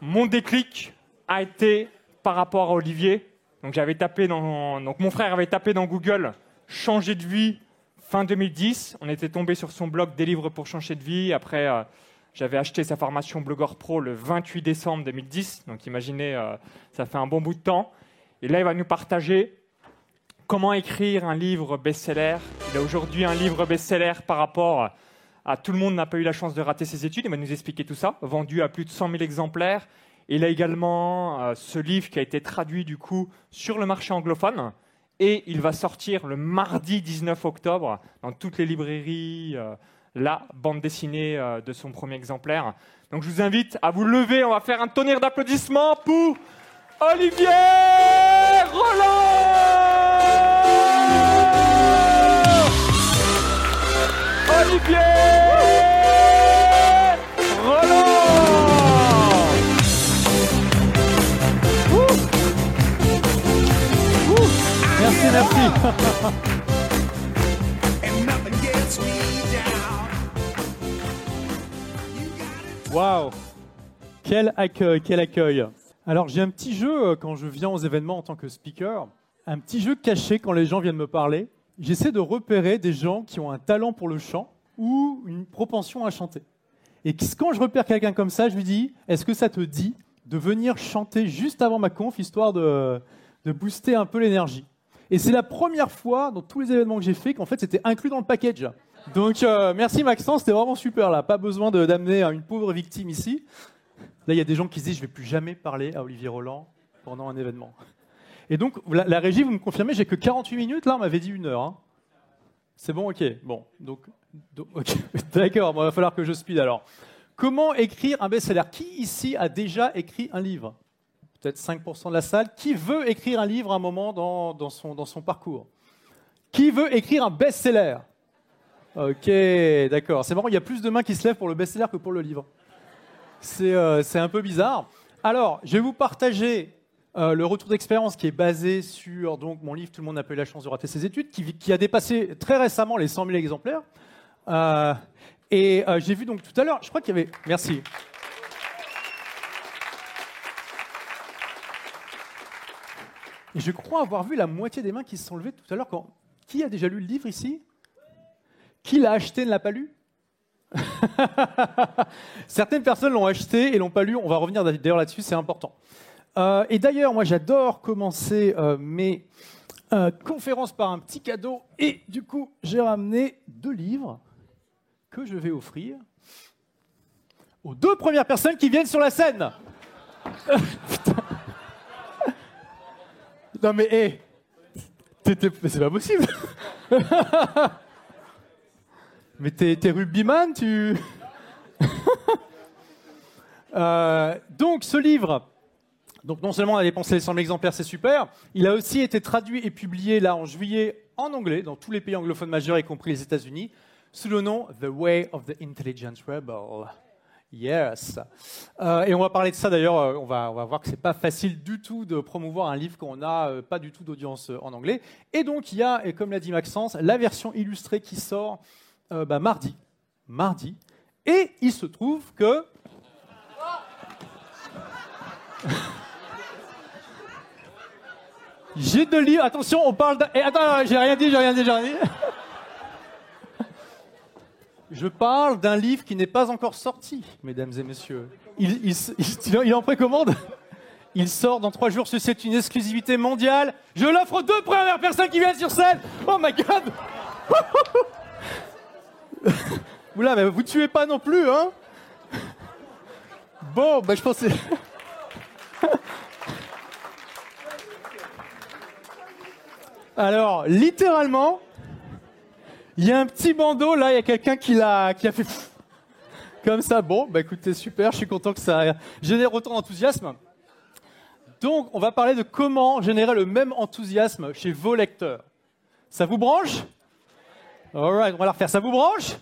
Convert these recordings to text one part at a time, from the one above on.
mon déclic a été par rapport à Olivier. Donc, j'avais tapé dans, donc mon frère avait tapé dans Google changer de vie fin 2010. On était tombé sur son blog Des livres pour changer de vie. Après, euh, j'avais acheté sa formation Blogueur Pro le 28 décembre 2010. Donc, imaginez, euh, ça fait un bon bout de temps. Et là, il va nous partager comment écrire un livre best-seller. Il a aujourd'hui un livre best-seller par rapport à tout le monde n'a pas eu la chance de rater ses études. Il va nous expliquer tout ça, vendu à plus de 100 000 exemplaires. Il a également euh, ce livre qui a été traduit du coup sur le marché anglophone et il va sortir le mardi 19 octobre dans toutes les librairies euh, la bande dessinée euh, de son premier exemplaire. Donc je vous invite à vous lever, on va faire un tonnerre d'applaudissements pour Olivier Roland Olivier Merci. Waouh Quel accueil, quel accueil Alors j'ai un petit jeu euh, quand je viens aux événements en tant que speaker, un petit jeu caché quand les gens viennent me parler. J'essaie de repérer des gens qui ont un talent pour le chant ou une propension à chanter. Et quand je repère quelqu'un comme ça, je lui dis, est-ce que ça te dit de venir chanter juste avant ma conf, histoire de booster un peu l'énergie? Et c'est la première fois dans tous les événements que j'ai fait qu'en fait c'était inclus dans le package. Donc euh, merci Maxence, c'était vraiment super là. Pas besoin d'amener une pauvre victime ici. Là, il y a des gens qui se disent je vais plus jamais parler à Olivier Roland pendant un événement. Et donc la, régie, vous me confirmez, j'ai que 48 minutes. Là, on m'avait dit une heure. hein. C'est bon, ok. Bon, donc, d'accord. Il va falloir que je speed alors. Comment écrire un best-seller? Qui ici a déjà écrit un livre? Peut-être 5% de la salle. Qui veut écrire un livre à un moment dans, dans son, dans son parcours Qui veut écrire un best-seller Ok, d'accord. C'est marrant, il y a plus de mains qui se lèvent pour le best-seller que pour le livre. C'est euh, un peu bizarre. Alors, je vais vous partager euh, le retour d'expérience qui est basé sur donc, mon livre Tout le monde n'a pas eu la chance de rater ses études, qui, qui a dépassé très récemment les 100 000 exemplaires. Euh, et euh, j'ai vu donc tout à l'heure, je crois qu'il y avait. Merci. Je crois avoir vu la moitié des mains qui se sont levées tout à l'heure. Quand... Qui a déjà lu le livre ici? Qui l'a acheté et ne l'a pas lu? Certaines personnes l'ont acheté et l'ont pas lu. On va revenir d'ailleurs là-dessus, c'est important. Euh, et d'ailleurs, moi, j'adore commencer euh, mes euh, conférences par un petit cadeau. Et du coup, j'ai ramené deux livres que je vais offrir aux deux premières personnes qui viennent sur la scène. Non mais, hé, c'est pas possible. mais t'es t'es rugbyman, tu. Euh, donc, ce livre, donc non seulement on a dépensé les 100 000 exemplaires, c'est super, il a aussi été traduit et publié là en juillet en anglais dans tous les pays anglophones majeurs, y compris les États-Unis, sous le nom The Way of the Intelligent Rebel. Yes. Euh, et on va parler de ça d'ailleurs. euh, On va, voir que c'est pas facile du tout de promouvoir un livre quand on n'a euh, pas du tout d'audience en anglais. Et donc il y a, et comme l'a dit Maxence, la version illustrée qui sort bah, mardi. Mardi. Et il se trouve que J'ai deux livres. Attention, on parle. d'un- Eh, attends, j'ai rien dit, j'ai rien dit, j'ai rien dit. Je parle d'un livre qui n'est pas encore sorti, mesdames et messieurs. Il, en précommande. Il sort dans trois jours. Ceci est une exclusivité mondiale. Je l'offre aux deux premières personnes qui viennent sur scène. Oh my god Oula, mais vous tuez pas non plus, hein Bon, bah je pensais. Alors, littéralement, il y a un petit bandeau, là, il y a quelqu'un qui l'a qui a fait comme ça. Bon, bah écoutez, super, je suis content que ça génère autant d'enthousiasme. Donc, on va parler de comment générer le même enthousiasme chez vos lecteurs. Ça vous branche? Alright, on va la refaire. Ça vous branche?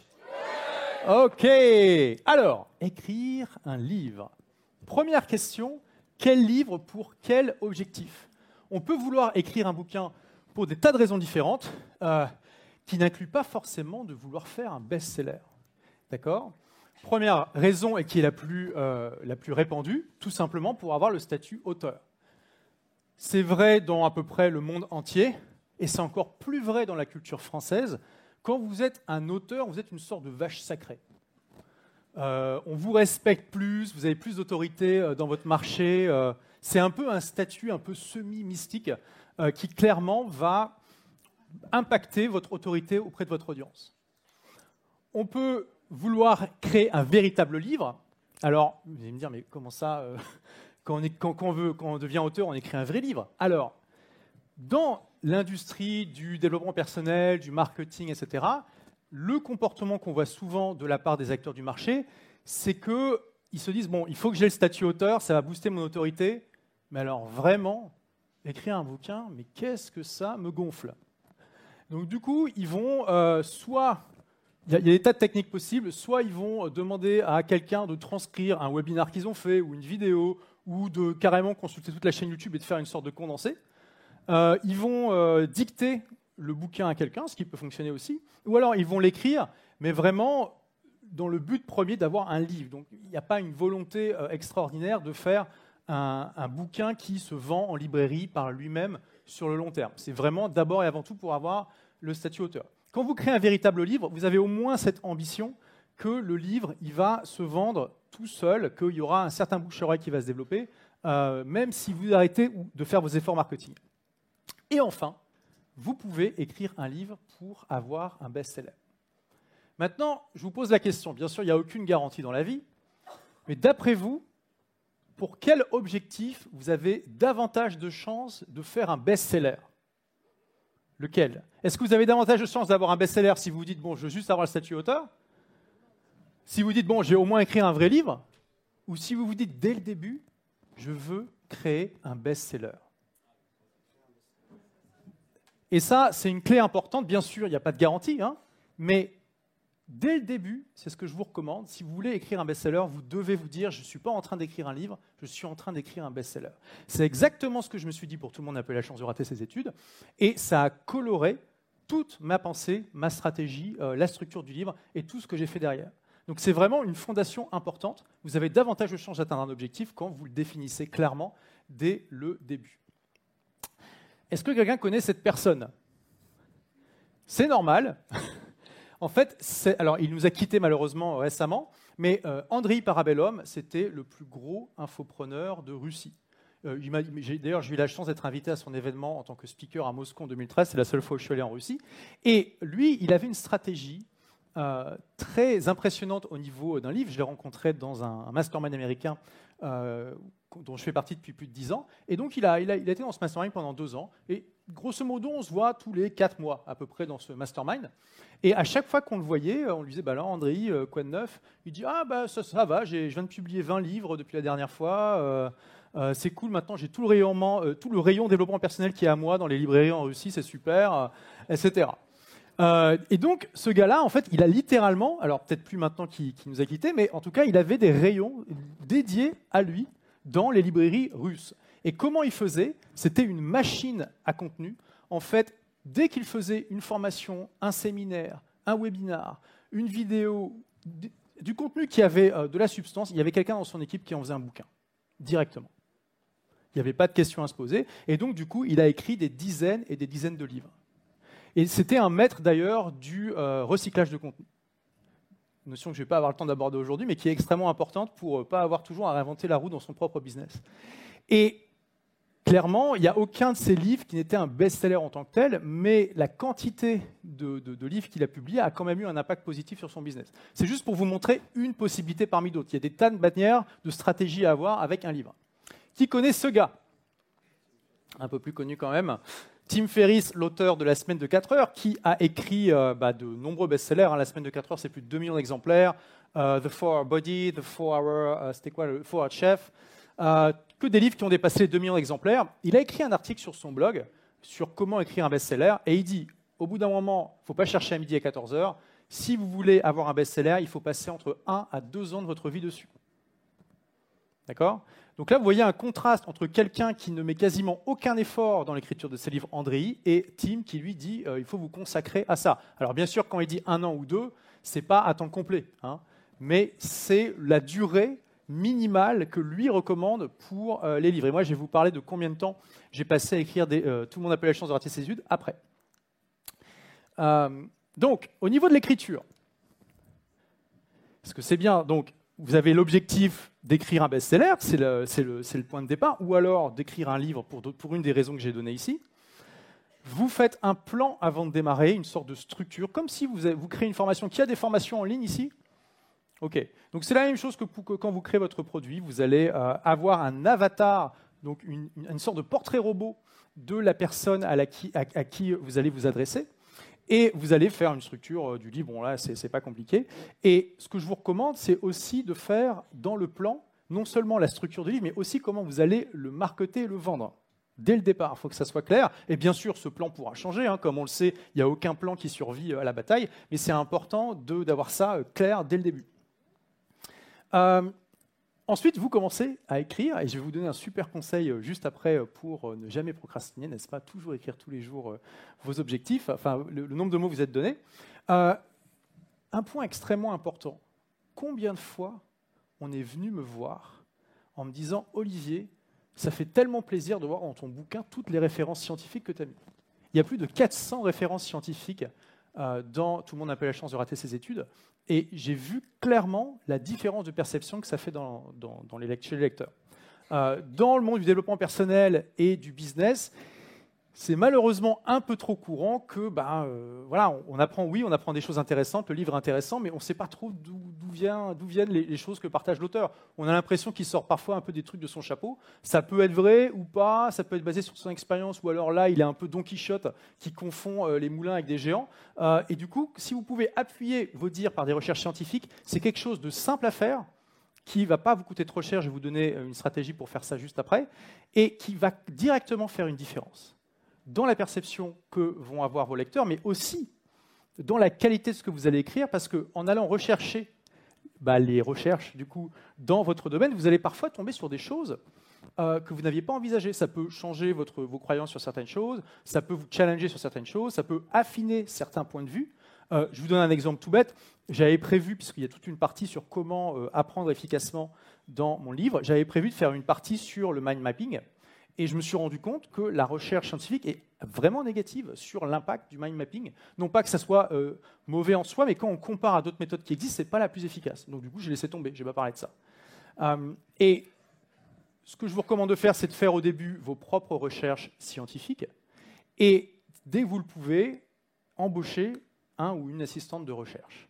Ok. Alors, écrire un livre. Première question, quel livre pour quel objectif? On peut vouloir écrire un bouquin pour des tas de raisons différentes, euh, qui n'incluent pas forcément de vouloir faire un best-seller. D'accord? Première raison, et qui est la plus, euh, la plus répandue, tout simplement pour avoir le statut auteur. C'est vrai dans à peu près le monde entier, et c'est encore plus vrai dans la culture française. Quand vous êtes un auteur, vous êtes une sorte de vache sacrée. Euh, on vous respecte plus, vous avez plus d'autorité euh, dans votre marché. C'est un peu un statut un peu semi-mystique qui clairement va impacter votre autorité auprès de votre audience. On peut vouloir créer un véritable livre. Alors, vous allez me dire, mais comment ça quand on, veut, quand on devient auteur, on écrit un vrai livre. Alors, dans l'industrie du développement personnel, du marketing, etc., le comportement qu'on voit souvent de la part des acteurs du marché, c'est qu'ils se disent, bon, il faut que j'ai le statut auteur, ça va booster mon autorité, mais alors vraiment, écrire un bouquin, mais qu'est-ce que ça me gonfle? Donc du coup, ils vont euh, soit, il y, a des tas de techniques possibles, soit ils vont demander à quelqu'un de transcrire un webinar qu'ils ont fait, ou une vidéo, ou de carrément consulter toute la chaîne YouTube et de faire une sorte de condensé. Euh, ils vont euh, dicter le bouquin à quelqu'un, ce qui peut fonctionner aussi, ou alors ils vont l'écrire, mais vraiment dans le but premier d'avoir un livre. Donc il n'y a pas une volonté euh, extraordinaire de faire un, bouquin qui se vend en librairie par lui-même sur le long terme. C'est vraiment d'abord et avant tout pour avoir le statut auteur. Quand vous créez un véritable livre, vous avez au moins cette ambition que le livre il va se vendre tout seul, qu'il y aura un certain bouche-oreille qui va se développer, euh, même si vous arrêtez de faire vos efforts marketing. Et enfin, vous pouvez écrire un livre pour avoir un best-seller. Maintenant, je vous pose la question. Bien sûr, il n'y a aucune garantie dans la vie, mais d'après vous, pour quel objectif vous avez davantage de chances de faire un best-seller? Lequel? Est-ce que vous avez davantage de chances d'avoir un best-seller si vous vous dites, bon, je veux juste avoir le statut auteur Si vous dites, bon, j'ai au moins écrit un vrai livre? Ou si vous vous dites, dès le début, je veux créer un best-seller? Et ça, c'est une clé importante. Bien sûr, il n'y a pas de garantie, hein, mais dès le début, c'est ce que je vous recommande. Si vous voulez écrire un best-seller, vous devez vous dire je ne suis pas en train d'écrire un livre, je suis en train d'écrire un best-seller. C'est exactement ce que je me suis dit pour tout le monde n'a pas la chance de rater ses études. Et ça a coloré toute ma pensée, ma stratégie, euh, la structure du livre et tout ce que j'ai fait derrière. Donc c'est vraiment une fondation importante. Vous avez davantage de chances d'atteindre un objectif quand vous le définissez clairement dès le début. Est-ce que quelqu'un connaît cette personne? C'est normal. en fait, alors il nous a quittés malheureusement récemment, mais euh, Andrei Parabellum, c'était le plus gros infopreneur de Russie. Euh, d'ailleurs, j'ai eu la chance d'être invité à son événement en tant que speaker à Moscou en 2013. C'est la seule fois où je suis allé en Russie. Et lui, il avait une stratégie euh, très impressionnante au niveau d'un livre. Je l'ai rencontré dans un, mastermind américain euh, dont je fais partie depuis plus de dix ans. Et donc, il a, il, a, il a, été dans ce mastermind pendant deux ans. Et grosso modo, on se voit tous les quatre mois à peu près dans ce mastermind. Et à chaque fois qu'on le voyait, on lui disait, bah là, André, euh, quoi de neuf? Il dit, ah bah ça, ça va, je viens de publier 20 livres depuis la dernière fois. c'est cool, maintenant j'ai tout le, rayon, tout le rayon développement personnel qui est à moi dans les librairies en Russie, c'est super, etc. Euh, et donc, ce gars-là, en fait, il a littéralement, alors peut-être plus maintenant qu'il nous a quittés, mais en tout cas, il avait des rayons dédiés à lui dans les librairies russes. Et comment il faisait C'était une machine à contenu. En fait, dès qu'il faisait une formation, un séminaire, un webinar, une vidéo, du contenu qui avait euh, de la substance, il y avait quelqu'un dans son équipe qui en faisait un bouquin, directement. Il n'y avait pas de questions à se poser. Et donc, du coup, il a écrit des dizaines et des dizaines de livres. Et c'était un maître d'ailleurs du euh, recyclage de contenu. Notion que je ne vais pas avoir le temps d'aborder aujourd'hui, mais qui est extrêmement importante pour ne euh, pas avoir toujours à réinventer la roue dans son propre business. Et clairement, il n'y a aucun de ses livres qui n'était un best-seller en tant que tel, mais la quantité de, de livres qu'il a publiés a quand même eu un impact positif sur son business. C'est juste pour vous montrer une possibilité parmi d'autres. Il y a des tas de manières, de stratégies à avoir avec un livre. Qui connaît ce gars? Un peu plus connu quand même. Tim Ferriss, l'auteur de La semaine de 4 heures, qui a écrit euh, bah, de nombreux best-sellers. Hein. La semaine de 4 heures, c'est plus de 2 millions d'exemplaires. Euh, the 4-Hour Body, The 4-Hour, euh, c'était quoi, le 4-Hour Chef. que des livres qui ont dépassé les 2 millions d'exemplaires. Il a écrit un article sur son blog sur comment écrire un best-seller. Et il dit, au bout d'un moment, il ne faut pas chercher à midi à 14 heures. Si vous voulez avoir un best-seller, il faut passer entre 1 à 2 ans de votre vie dessus. D'accord? Donc là, vous voyez un contraste entre quelqu'un qui ne met quasiment aucun effort dans l'écriture de ses livres, Andrei, et Tim qui lui dit euh, il faut vous consacrer à ça. Alors bien sûr, quand il dit un an ou deux, c'est pas à temps complet. Hein. mais c'est la durée minimale que lui recommande pour euh, les livres. Et moi, je vais vous parler de combien de temps j'ai passé à écrire des, euh, Tout le monde appelle la chance de rater ses après. Donc, au niveau de l'écriture, est-ce que c'est bien Donc, vous avez l'objectif d'écrire un best-seller, c'est le, point de départ, ou alors d'écrire un livre pour, pour une des raisons que j'ai données ici. Vous faites un plan avant de démarrer, une sorte de structure, comme si vous, vous créez une formation. Qui a des formations en ligne ici? Ok. Donc c'est la même chose que, quand vous créez votre produit. Vous allez euh, avoir un avatar, donc une, sorte de portrait robot de la personne à, qui, vous allez vous adresser. Et vous allez faire une structure euh, du livre. Bon, là, c'est pas compliqué. Et ce que je vous recommande, c'est aussi de faire dans le plan non seulement la structure du livre, mais aussi comment vous allez le marketer et le vendre. Dès le départ, il faut que ça soit clair. Et bien sûr, ce plan pourra changer. Hein. Comme on le sait, il n'y a aucun plan qui survit euh, à la bataille. Mais c'est important d'avoir ça clair dès le début. Euh, ensuite, vous commencez à écrire, et je vais vous donner un super conseil euh, juste après euh, pour ne jamais procrastiner, n'est-ce pas? Toujours écrire tous les jours vos objectifs, enfin le, nombre de mots que vous êtes donné. un point extrêmement important. Combien de fois on est venu me voir en me disant Olivier, ça fait tellement plaisir de voir dans ton bouquin toutes les références scientifiques que tu as mis. Il y a plus de 400 références scientifiques dans Tout le monde n'a pas la chance de rater ses études. Et j'ai vu clairement la différence de perception que ça fait dans, chez les lecteurs. Euh, dans le monde du développement personnel et du business, c'est malheureusement un peu trop courant que, ben, voilà, on, apprend, oui, on apprend des choses intéressantes, le livre intéressant, mais on ne sait pas trop d'où viennent les, choses que partage l'auteur. On a l'impression qu'il sort parfois un peu des trucs de son chapeau. Ça peut être vrai ou pas, ça peut être basé sur son expérience, ou alors là, il est un peu Don Quichotte qui confond euh, les moulins avec des géants. Euh, et du coup, si vous pouvez appuyer vos dires par des recherches scientifiques, c'est quelque chose de simple à faire qui ne va pas vous coûter trop cher, je vais vous donner une stratégie pour faire ça juste après, et qui va directement faire une différence dans la perception que vont avoir vos lecteurs, mais aussi dans la qualité de ce que vous allez écrire, parce qu'en allant rechercher bah, les recherches du coup dans votre domaine, vous allez parfois tomber sur des choses euh, que vous n'aviez pas envisagées. Ça peut changer votre, vos croyances sur certaines choses, ça peut vous challenger sur certaines choses, ça peut affiner certains points de vue. Euh, je vous donne un exemple tout bête. J'avais prévu, puisqu'il y a toute une partie sur comment euh, apprendre efficacement dans mon livre, j'avais prévu de faire une partie sur le mind mapping. Et je me suis rendu compte que la recherche scientifique est vraiment négative sur l'impact du mind mapping. Non pas que ça soit euh, mauvais en soi, mais quand on compare à d'autres méthodes qui existent, ce n'est pas la plus efficace. Donc du coup, j'ai laissé tomber, je n'ai pas parlé de ça. Euh, et ce que je vous recommande de faire, c'est de faire au début vos propres recherches scientifiques. Et dès que vous le pouvez, embaucher un ou une assistante de recherche.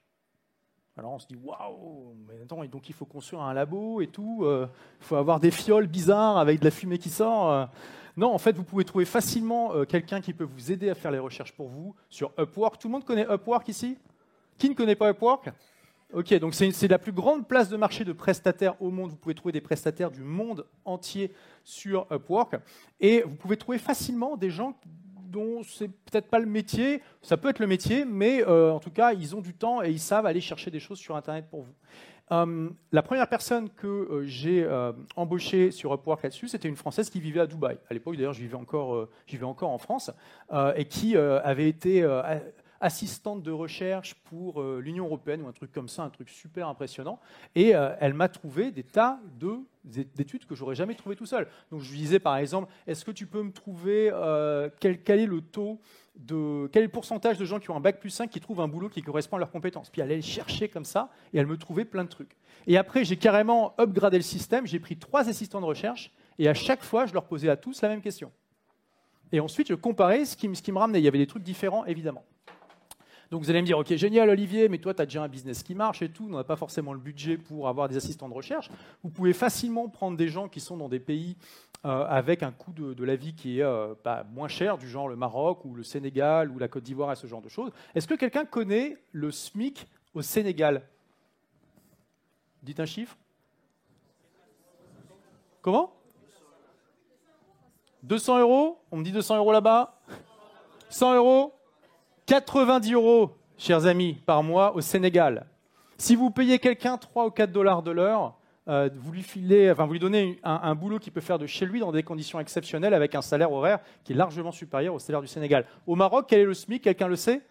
Alors on se dit waouh, mais attends, donc il faut construire un labo et tout, euh, il faut avoir des fioles bizarres avec de la fumée qui sort. Euh. Non, en fait, vous pouvez trouver facilement euh, quelqu'un qui peut vous aider à faire les recherches pour vous sur Upwork. Tout le monde connaît Upwork ici? Qui ne connaît pas Upwork? Ok, donc c'est la plus grande place de marché de prestataires au monde. Vous pouvez trouver des prestataires du monde entier sur Upwork. Et vous pouvez trouver facilement des gens dont c'est peut-être pas le métier, ça peut être le métier, mais euh, en tout cas, ils ont du temps et ils savent aller chercher des choses sur Internet pour vous. Euh, la première personne que euh, j'ai embauchée sur Upwork là-dessus, c'était une Française qui vivait à Dubaï. À l'époque, d'ailleurs, je vivais encore, vivais encore en France, et qui avait été assistante de recherche pour l'Union européenne ou un truc comme ça, un truc super impressionnant. Et elle m'a trouvé des tas de d'études que j'aurais jamais trouvé tout seul. Donc je lui disais par exemple, est-ce que tu peux me trouver euh, quel, est le taux de quel est le pourcentage de gens qui ont un bac plus 5 qui trouvent un boulot qui correspond à leurs compétences? Puis elle allait chercher comme ça et elle me trouvait plein de trucs. Et après j'ai carrément upgradé le système, j'ai pris trois assistants de recherche et à chaque fois je leur posais à tous la même question. Et ensuite je comparais ce qui me ramenait. Il y avait des trucs différents évidemment. Donc vous allez me dire, ok, génial Olivier, mais toi tu as déjà un business qui marche et tout, on n'a pas forcément le budget pour avoir des assistants de recherche. Vous pouvez facilement prendre des gens qui sont dans des pays euh, avec un coût de, la vie qui est euh, bah, moins cher, du genre le Maroc ou le Sénégal ou la Côte d'Ivoire et ce genre de choses. Est-ce que quelqu'un connaît le SMIC au Sénégal? Dites un chiffre. Comment? 200 euros? On me dit 200 euros là-bas? 100 euros? 90 euros, chers amis, par mois au Sénégal. Si vous payez quelqu'un 3 ou 4 dollars de l'heure, euh, vous lui filez, enfin, vous lui donnez un, boulot qui peut faire de chez lui dans des conditions exceptionnelles avec un salaire horaire qui est largement supérieur au salaire du Sénégal. Au Maroc, quel est le SMIC? Quelqu'un le sait?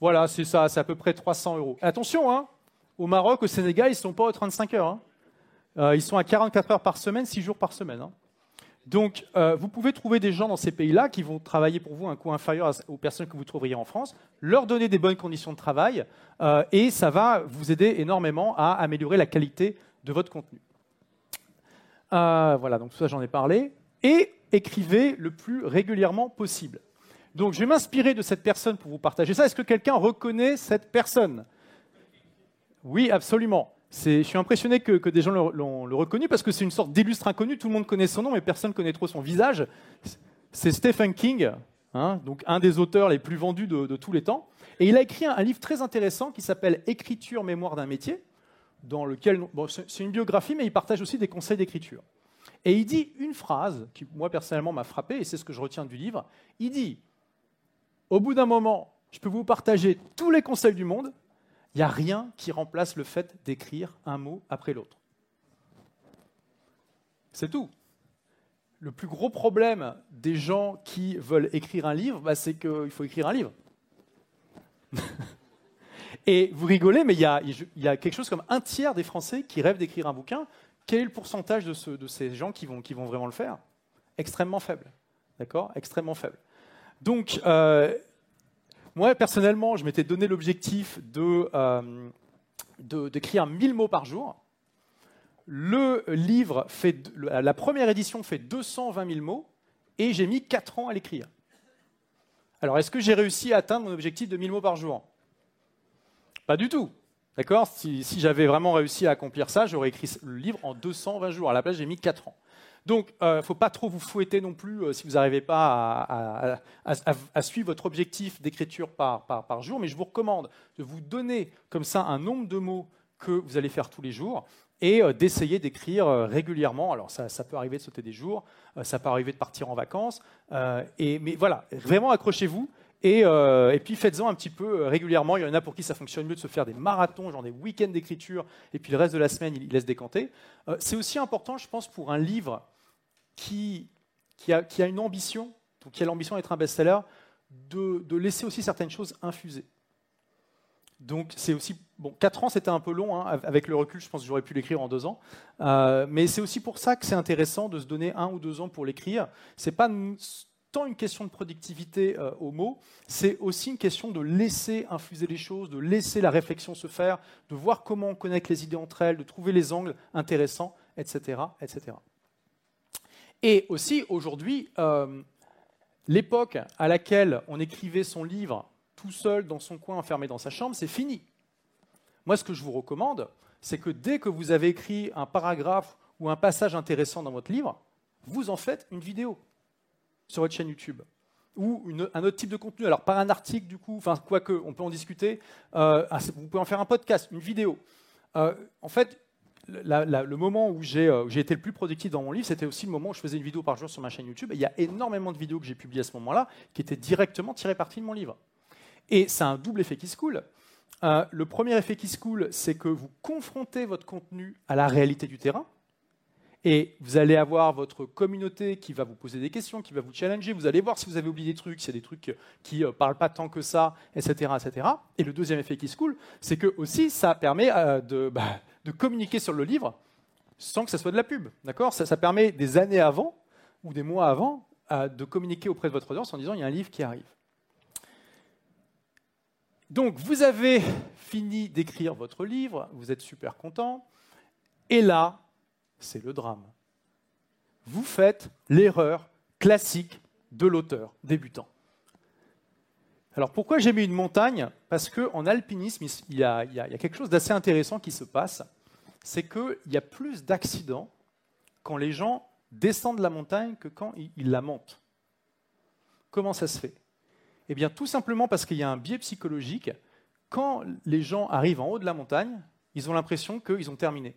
Voilà, c'est ça, c'est à peu près 300 euros. Attention, hein Au Maroc, au Sénégal, ils ne sont pas aux 35 heures. Hein. Euh, ils sont à 44 heures par semaine, 6 jours par semaine. Hein. Donc, euh, vous pouvez trouver des gens dans ces pays-là qui vont travailler pour vous un coût inférieur aux personnes que vous trouveriez en France, leur donner des bonnes conditions de travail, euh, et ça va vous aider énormément à améliorer la qualité de votre contenu. voilà, donc tout ça j'en ai parlé. Et écrivez le plus régulièrement possible. Donc, je vais m'inspirer de cette personne pour vous partager ça. Est-ce que quelqu'un reconnaît cette personne? Oui, absolument. Je suis impressionné que, des gens l'ont reconnu parce que c'est une sorte d'illustre inconnu. Tout le monde connaît son nom, mais personne ne connaît trop son visage. C'est Stephen King, hein, donc un des auteurs les plus vendus de, tous les temps. Et il a écrit un, livre très intéressant qui s'appelle Écriture, mémoire d'un métier, dans lequel c'est une biographie, mais il partage aussi des conseils d'écriture. Et il dit une phrase qui, moi, personnellement, m'a frappé, et c'est ce que je retiens du livre. Il dit Au bout d'un moment, je peux vous partager tous les conseils du monde, il n'y a rien qui remplace le fait d'écrire un mot après l'autre. C'est tout. Le plus gros problème des gens qui veulent écrire un livre, bah, c'est qu'il faut écrire un livre. Et vous rigolez, mais il y, a, quelque chose comme un tiers des Français qui rêvent d'écrire un bouquin. Quel est le pourcentage de, ces gens qui vont, vraiment le faire? Extrêmement faible. D'accord? Extrêmement faible. Donc, euh, moi, personnellement, je m'étais donné l'objectif euh, d'écrire 1000 mots par jour. Le livre fait, la première édition fait 220 000 mots et j'ai mis 4 ans à l'écrire. Alors, est-ce que j'ai réussi à atteindre mon objectif de 1000 mots par jour? Pas du tout. D'accord? Si, si j'avais vraiment réussi à accomplir ça, j'aurais écrit le livre en 220 jours. À la place, j'ai mis 4 ans. Donc, il euh, ne faut pas trop vous fouetter non plus euh, si vous n'arrivez pas à, suivre votre objectif d'écriture par, jour, mais je vous recommande de vous donner comme ça un nombre de mots que vous allez faire tous les jours et euh, d'essayer d'écrire régulièrement. Alors, ça, peut arriver de sauter des jours, ça peut arriver de partir en vacances, mais voilà, vraiment accrochez-vous. Et, puis faites-en un petit peu régulièrement. Il y en a pour qui ça fonctionne mieux de se faire des marathons, genre des week-ends d'écriture, et puis le reste de la semaine, ils laissent décanter. c'est aussi important, je pense, pour un livre qui, a, une ambition, qui a l'ambition d'être un best-seller, de, laisser aussi certaines choses infuser. Donc c'est aussi bon, 4 ans c'était un peu long, hein, avec le recul, je pense que j'aurais pu l'écrire en 2 ans. Euh, mais c'est aussi pour ça que c'est intéressant de se donner un ou deux ans pour l'écrire. C'est pas tant une question de productivité euh, au mot, c'est aussi une question de laisser infuser les choses, de laisser la réflexion se faire, de voir comment on connecte les idées entre elles, de trouver les angles intéressants, etc., etc. Et aussi, aujourd'hui, euh, l'époque à laquelle on écrivait son livre tout seul dans son coin, enfermé dans sa chambre, c'est fini. Moi, ce que je vous recommande, c'est que dès que vous avez écrit un paragraphe ou un passage intéressant dans votre livre, vous en faites une vidéo sur votre chaîne YouTube ou un autre type de contenu. Alors, pas un article, du coup, enfin, quoique, on peut en discuter. Euh, vous pouvez en faire un podcast, une vidéo. Euh, en fait, le moment euh, où j'ai été le plus productif dans mon livre, c'était aussi le moment où je faisais une vidéo par jour sur ma chaîne YouTube. Et il y a énormément de vidéos que j'ai publiées à ce moment-là qui étaient directement tirées parties de mon livre. Et c'est un double effet qui se coule. Euh, le premier effet qui se coule, c'est que vous confrontez votre contenu à la réalité du terrain. Et vous allez avoir votre communauté qui va vous poser des questions, qui va vous challenger. Vous allez voir si vous avez oublié des trucs, s'il y a des trucs qui ne euh, parlent pas tant que ça, etc., etc. Et le deuxième effet qui se coule, c'est que aussi ça permet de, bah, de communiquer sur le livre sans que ça soit de la pub. D'accord? Ça, permet des années avant ou des mois avant de communiquer auprès de votre audience en disant il y a un livre qui arrive. Donc vous avez fini d'écrire votre livre, vous êtes super content, et là, c'est le drame. Vous faites l'erreur classique de l'auteur débutant. Alors pourquoi j'ai mis une montagne? Parce qu'en alpinisme, il y, a, quelque chose d'assez intéressant qui se passe. C'est qu'il y a plus d'accidents quand les gens descendent la montagne que quand ils la montent. Comment ça se fait? Eh bien tout simplement parce qu'il y a un biais psychologique. Quand les gens arrivent en haut de la montagne, ils ont l'impression qu'ils ont terminé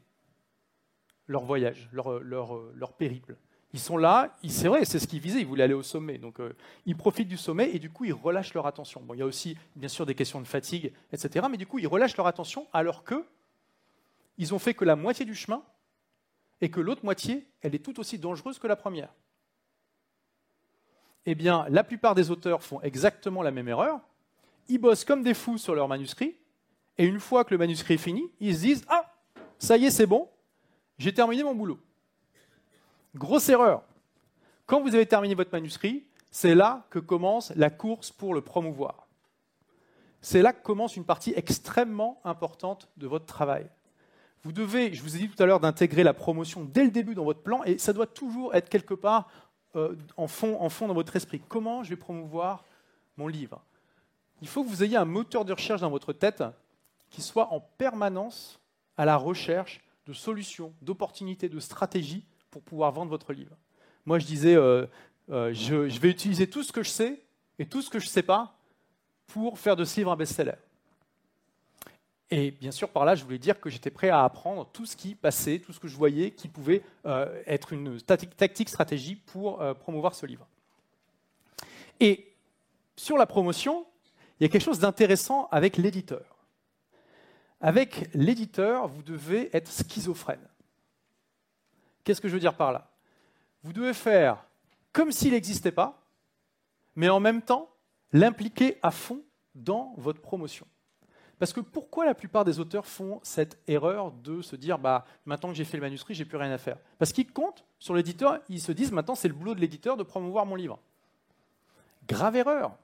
leur voyage, leur périple. Ils sont là, c'est vrai, c'est ce qu'ils visaient, ils voulaient aller au sommet. Donc euh, ils profitent du sommet et du coup ils relâchent leur attention. Bon, il y a aussi bien sûr des questions de fatigue, etc. Mais du coup ils relâchent leur attention alors que ils ont fait que la moitié du chemin et que l'autre moitié, elle est tout aussi dangereuse que la première. Eh bien, la plupart des auteurs font exactement la même erreur. Ils bossent comme des fous sur leur manuscrit Et une fois que le manuscrit est fini, ils se disent Ah, ça y est, c'est bon, j'ai terminé mon boulot. Grosse erreur. Quand vous avez terminé votre manuscrit, c'est là que commence la course pour le promouvoir. C'est là que commence une partie extrêmement importante de votre travail. Vous devez, je vous ai dit tout à l'heure, d'intégrer la promotion dès le début dans votre plan, et ça doit toujours être quelque part euh, en, fond, en fond dans votre esprit. Comment je vais promouvoir mon livre? Il faut que vous ayez un moteur de recherche dans votre tête qui soit en permanence à la recherche de solutions, d'opportunités, de stratégies pour pouvoir vendre votre livre. Moi, je disais, euh, euh, je, vais utiliser tout ce que je sais et tout ce que je ne sais pas pour faire de ce livre un best-seller. Et bien sûr, par là, je voulais dire que j'étais prêt à apprendre tout ce qui passait, tout ce que je voyais qui pouvait euh, être une tactique, stratégie pour promouvoir ce livre. Et sur la promotion, il y a quelque chose d'intéressant avec l'éditeur. Avec l'éditeur, vous devez être schizophrène. Qu'est-ce que je veux dire par là? Vous devez faire comme s'il n'existait pas, mais en même temps l'impliquer à fond dans votre promotion. Parce que pourquoi la plupart des auteurs font cette erreur de se dire bah, maintenant que j'ai fait le manuscrit, j'ai plus rien à faire? Parce qu'ils comptent sur l'éditeur, ils se disent maintenant c'est le boulot de l'éditeur de promouvoir mon livre. Grave erreur.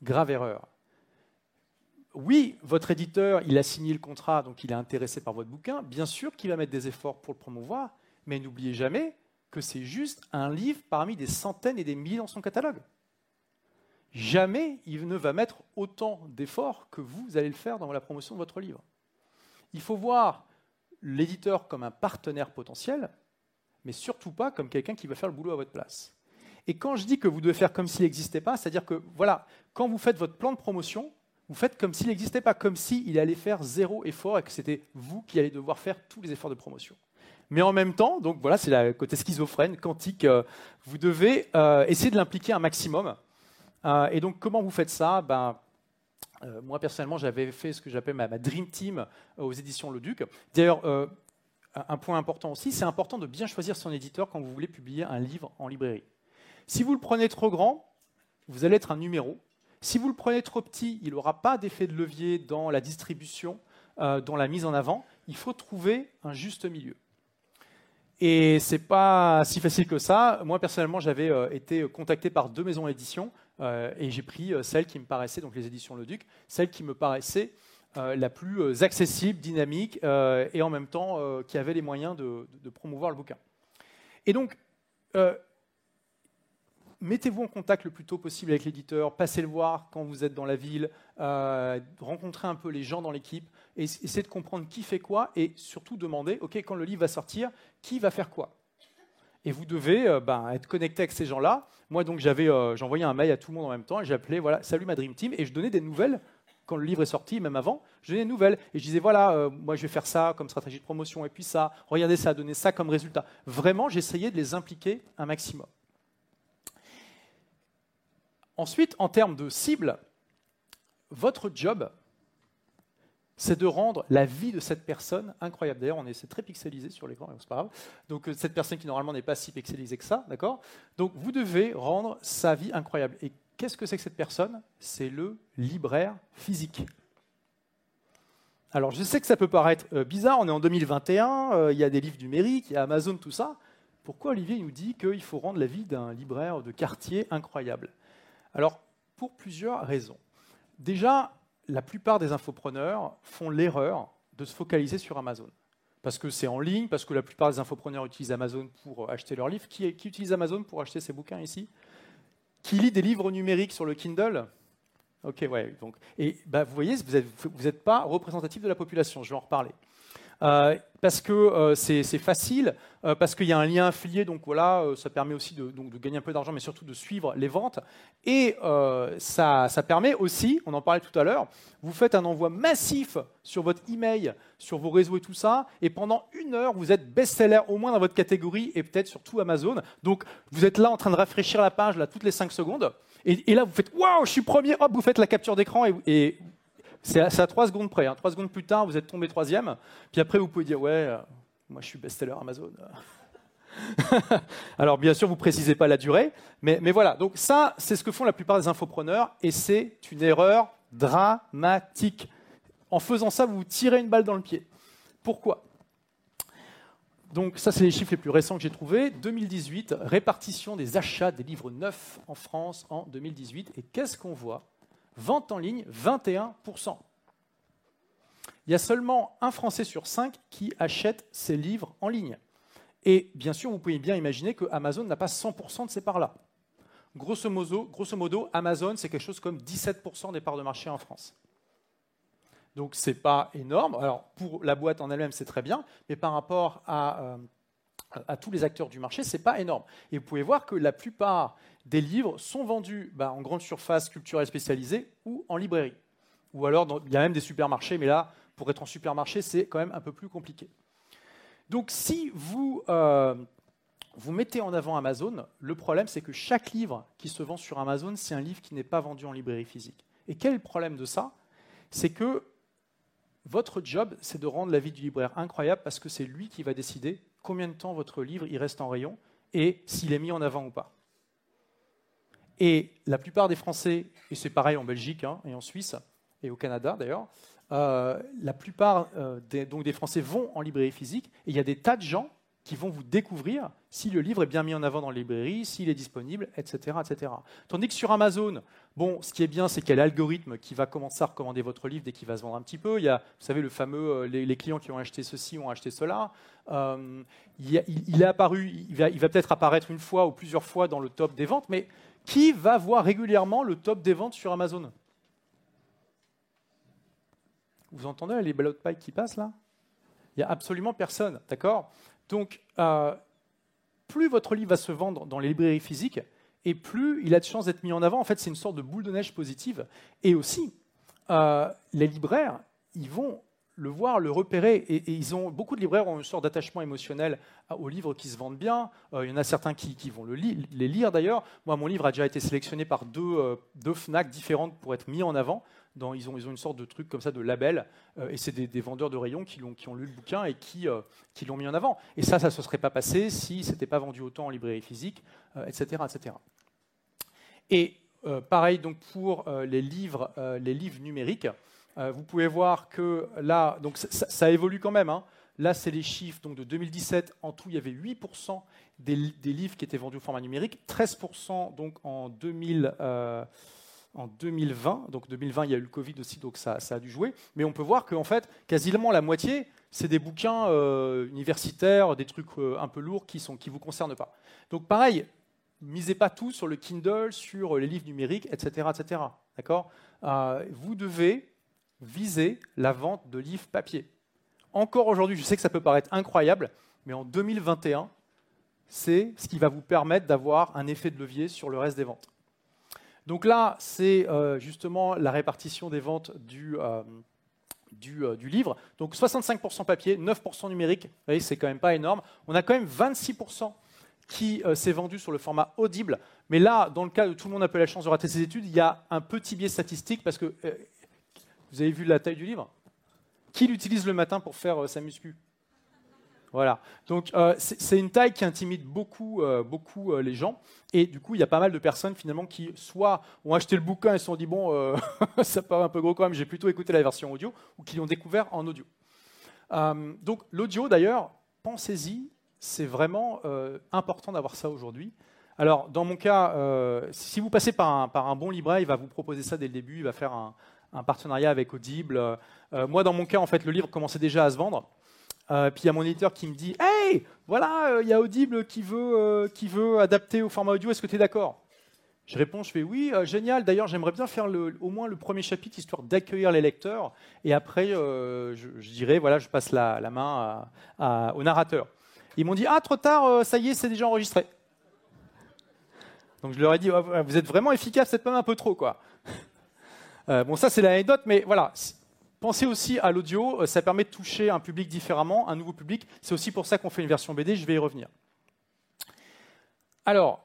Grave erreur oui, votre éditeur, il a signé le contrat, donc il est intéressé par votre bouquin. Bien sûr qu'il va mettre des efforts pour le promouvoir, mais n'oubliez jamais que c'est juste un livre parmi des centaines et des milliers dans son catalogue. Jamais il ne va mettre autant d'efforts que vous allez le faire dans la promotion de votre livre. Il faut voir l'éditeur comme un partenaire potentiel, mais surtout pas comme quelqu'un qui va faire le boulot à votre place. Et quand je dis que vous devez faire comme s'il n'existait pas, c'est-à-dire que voilà, quand vous faites votre plan de promotion, vous faites comme s'il n'existait pas, comme s'il allait faire zéro effort et que c'était vous qui allez devoir faire tous les efforts de promotion. Mais en même temps, donc voilà, c'est le côté schizophrène, quantique, euh, vous devez euh, essayer de l'impliquer un maximum. Euh, et donc, comment vous faites ça? Ben, Moi, personnellement, j'avais fait ce que j'appelle ma, Dream Team aux éditions Le Duc. D'ailleurs, un point important aussi, c'est important de bien choisir son éditeur quand vous voulez publier un livre en librairie. Si vous le prenez trop grand, vous allez être un numéro si vous le prenez trop petit, il n'aura pas d'effet de levier dans la distribution, euh, dans la mise en avant. Il faut trouver un juste milieu. Et c'est pas si facile que ça. Moi personnellement, j'avais euh, été contacté par deux maisons d'édition euh, et j'ai pris celle qui me paraissait, donc les éditions Le Duc, celle qui me paraissait la plus accessible, dynamique et en même temps qui avait les moyens de, de promouvoir le bouquin. Et donc, mettez-vous en contact le plus tôt possible avec l'éditeur, passez le voir quand vous êtes dans la ville, euh, rencontrez un peu les gens dans l'équipe, et essayez de comprendre qui fait quoi, et surtout demander, OK, quand le livre va sortir, qui va faire quoi Et vous devez euh, ben, être connecté avec ces gens-là. Moi, donc, j'avais, euh, j'envoyais un mail à tout le monde en même temps, et j'appelais, voilà, salut ma Dream Team, et je donnais des nouvelles quand le livre est sorti, même avant, je donnais des nouvelles. Et je disais, voilà, moi je vais faire ça comme stratégie de promotion, et puis ça, regardez, ça a donné ça comme résultat. Vraiment, j'essayais de les impliquer un maximum. Ensuite, en termes de cible, votre job, c'est de rendre la vie de cette personne incroyable. D'ailleurs, on est, très pixelisé sur l'écran, c'est pas grave. Donc, euh, cette personne qui normalement n'est pas si pixelisée que ça, d'accord? Donc, vous devez rendre sa vie incroyable. Et qu'est-ce que c'est que cette personne? C'est le libraire physique. Alors, je sais que ça peut paraître euh, bizarre, on est en 2021, euh, il y a des livres numériques, il y a Amazon, tout ça. Pourquoi Olivier nous dit qu'il faut rendre la vie d'un libraire de quartier incroyable? Alors, pour plusieurs raisons. Déjà, la plupart des infopreneurs font l'erreur de se focaliser sur Amazon. Parce que c'est en ligne, parce que la plupart des infopreneurs utilisent Amazon pour acheter leurs livres. Qui, utilise Amazon pour acheter ses bouquins ici? Qui lit des livres numériques sur le Kindle? Ok, ouais. Donc, et bah, vous voyez, vous n'êtes pas représentatif de la population, je vais en reparler. Euh, parce que euh, c'est facile, euh, parce qu'il y a un lien affilié, donc voilà, ça permet aussi de, gagner un peu d'argent, mais surtout de suivre les ventes. Et ça, permet aussi, on en parlait tout à l'heure, vous faites un envoi massif sur votre email, sur vos réseaux et tout ça, et pendant une heure, vous êtes best-seller au moins dans votre catégorie et peut-être surtout Amazon. Donc vous êtes là en train de rafraîchir la page là toutes les 5 secondes. Et, là, vous faites Waouh, je suis premier, hop, vous faites la capture d'écran et, et c'est à, trois secondes près. Hein. Trois secondes plus tard, vous êtes tombé troisième. Puis après, vous pouvez dire Ouais, euh, moi je suis best-seller Amazon. Alors bien sûr, vous précisez pas la durée, mais, mais voilà. Donc ça, c'est ce que font la plupart des infopreneurs, et c'est une erreur dramatique. En faisant ça, vous vous tirez une balle dans le pied. Pourquoi? Donc ça, c'est les chiffres les plus récents que j'ai trouvés. 2018, répartition des achats des livres neufs en France en 2018. Et qu'est-ce qu'on voit? Vente en ligne, 21%. Il y a seulement un Français sur cinq qui achète ses livres en ligne. Et bien sûr, vous pouvez bien imaginer que Amazon n'a pas 100% de ces parts-là. Grosso modo, Amazon, c'est quelque chose comme 17% des parts de marché en France. Donc ce n'est pas énorme. Alors pour la boîte en elle-même, c'est très bien, mais par rapport à, euh, à tous les acteurs du marché, ce n'est pas énorme. Et vous pouvez voir que la plupart des livres sont vendus bah, en grande surface culturelle spécialisée ou en librairie. Ou alors il y a même des supermarchés, mais là, pour être en supermarché, c'est quand même un peu plus compliqué. Donc si vous, euh, vous mettez en avant Amazon, le problème c'est que chaque livre qui se vend sur Amazon, c'est un livre qui n'est pas vendu en librairie physique. Et quel est le problème de ça? C'est que votre job, c'est de rendre la vie du libraire incroyable parce que c'est lui qui va décider combien de temps votre livre il reste en rayon et s'il est mis en avant ou pas. Et la plupart des Français, et c'est pareil en Belgique hein, et en Suisse et au Canada d'ailleurs, euh, la plupart euh, donc des Français vont en librairie physique et il y a des tas de gens qui vont vous découvrir si le livre est bien mis en avant dans la librairie, s'il est disponible, etc., etc. Tandis que sur Amazon, bon, ce qui est bien, c'est qu'il y a l'algorithme qui va commencer à recommander votre livre dès qu'il va se vendre un petit peu. Il y a, vous savez, le fameux, euh, les, clients qui ont acheté ceci ont acheté cela. Euh, il, est apparu, il va peut-être apparaître une fois ou plusieurs fois dans le top des ventes, mais qui va voir régulièrement le top des ventes sur Amazon? Vous entendez les ballots de paille qui passent là? Il n'y a absolument personne, d'accord? Donc, euh, plus votre livre va se vendre dans les librairies physiques, et plus il a de chances d'être mis en avant. En fait, c'est une sorte de boule de neige positive. Et aussi, euh, les libraires, ils vont le voir, le repérer. Et, ils ont, beaucoup de libraires ont une sorte d'attachement émotionnel aux livres qui se vendent bien. Euh, il y en a certains qui, vont le les lire d'ailleurs. Moi, mon livre a déjà été sélectionné par deux FNAC différentes pour être mis en avant ils, ont, une sorte de truc comme ça, de label, euh, et c'est des, vendeurs de rayons qui, ont, lu le bouquin et euh, qui, l'ont mis en avant. Et ça, ça ne se serait pas passé si ce n'était pas vendu autant en librairie physique, etc., euh, etc. Et pareil donc pour les, livres, numériques, vous pouvez voir que là, donc ça, évolue quand même. Hein. Là, c'est les chiffres donc de 2017. En tout, il y avait 8% des, des, livres qui étaient vendus au format numérique, 13% donc en 2000 en 2020. Donc 2020, il y a eu le Covid aussi, donc ça, a dû jouer. Mais on peut voir qu'en fait, quasiment la moitié, c'est des bouquins euh, universitaires, des trucs euh, un peu lourds qui ne vous concernent pas. Donc pareil, misez pas tout sur le Kindle, sur les livres numériques, etc. etc. D'accord? Euh, Vous devez viser la vente de livres papier. Encore aujourd'hui, je sais que ça peut paraître incroyable, mais en 2021, c'est ce qui va vous permettre d'avoir un effet de levier sur le reste des ventes. Donc là, c'est euh, justement la répartition des ventes du, euh, euh, livre. Donc 65% papier, 9% numérique. Vous voyez, c'est quand même pas énorme. On a quand même 26% qui s'est vendu sur le format audible. Mais là, dans le cas où tout le monde a peu la chance de rater ses études, il y a un petit biais statistique parce que vous avez vu la taille du livre? Qui l'utilise le matin pour faire sa muscu? Voilà. Donc euh, c'est une taille qui intimide beaucoup, euh, beaucoup euh, les gens. Et du coup, il y a pas mal de personnes finalement qui soit ont acheté le bouquin et se sont dit bon, ça paraît un peu gros quand même, j'ai plutôt écouté la version audio, ou qui l'ont découvert en audio. donc l'audio d'ailleurs, pensez-y, c'est vraiment important d'avoir ça aujourd'hui. Alors dans mon cas, si vous passez par un, par un, bon libraire, il va vous proposer ça dès le début, il va faire un, un partenariat avec Audible. moi dans mon cas, en fait, le livre commençait déjà à se vendre. Euh, puis il y a mon éditeur qui me dit Hey, voilà, euh, il y a Audible qui veut, euh, qui veut adapter au format audio, est-ce que tu es d'accord? Je réponds Je fais Oui, génial. D'ailleurs, j'aimerais bien faire au moins le premier chapitre histoire d'accueillir les lecteurs. Et après, je, dirais Voilà, je passe la, main au narrateur. Ils m'ont dit Ah, trop tard, ça y est, c'est déjà enregistré. Donc je leur ai dit Vous êtes vraiment efficace, c'est même un peu trop, quoi. bon, ça, c'est l'anecdote, mais voilà Pensez aussi à l'audio, euh, ça permet de toucher un public différemment, un nouveau public. C'est aussi pour ça qu'on fait une version BD, je vais y revenir. Alors,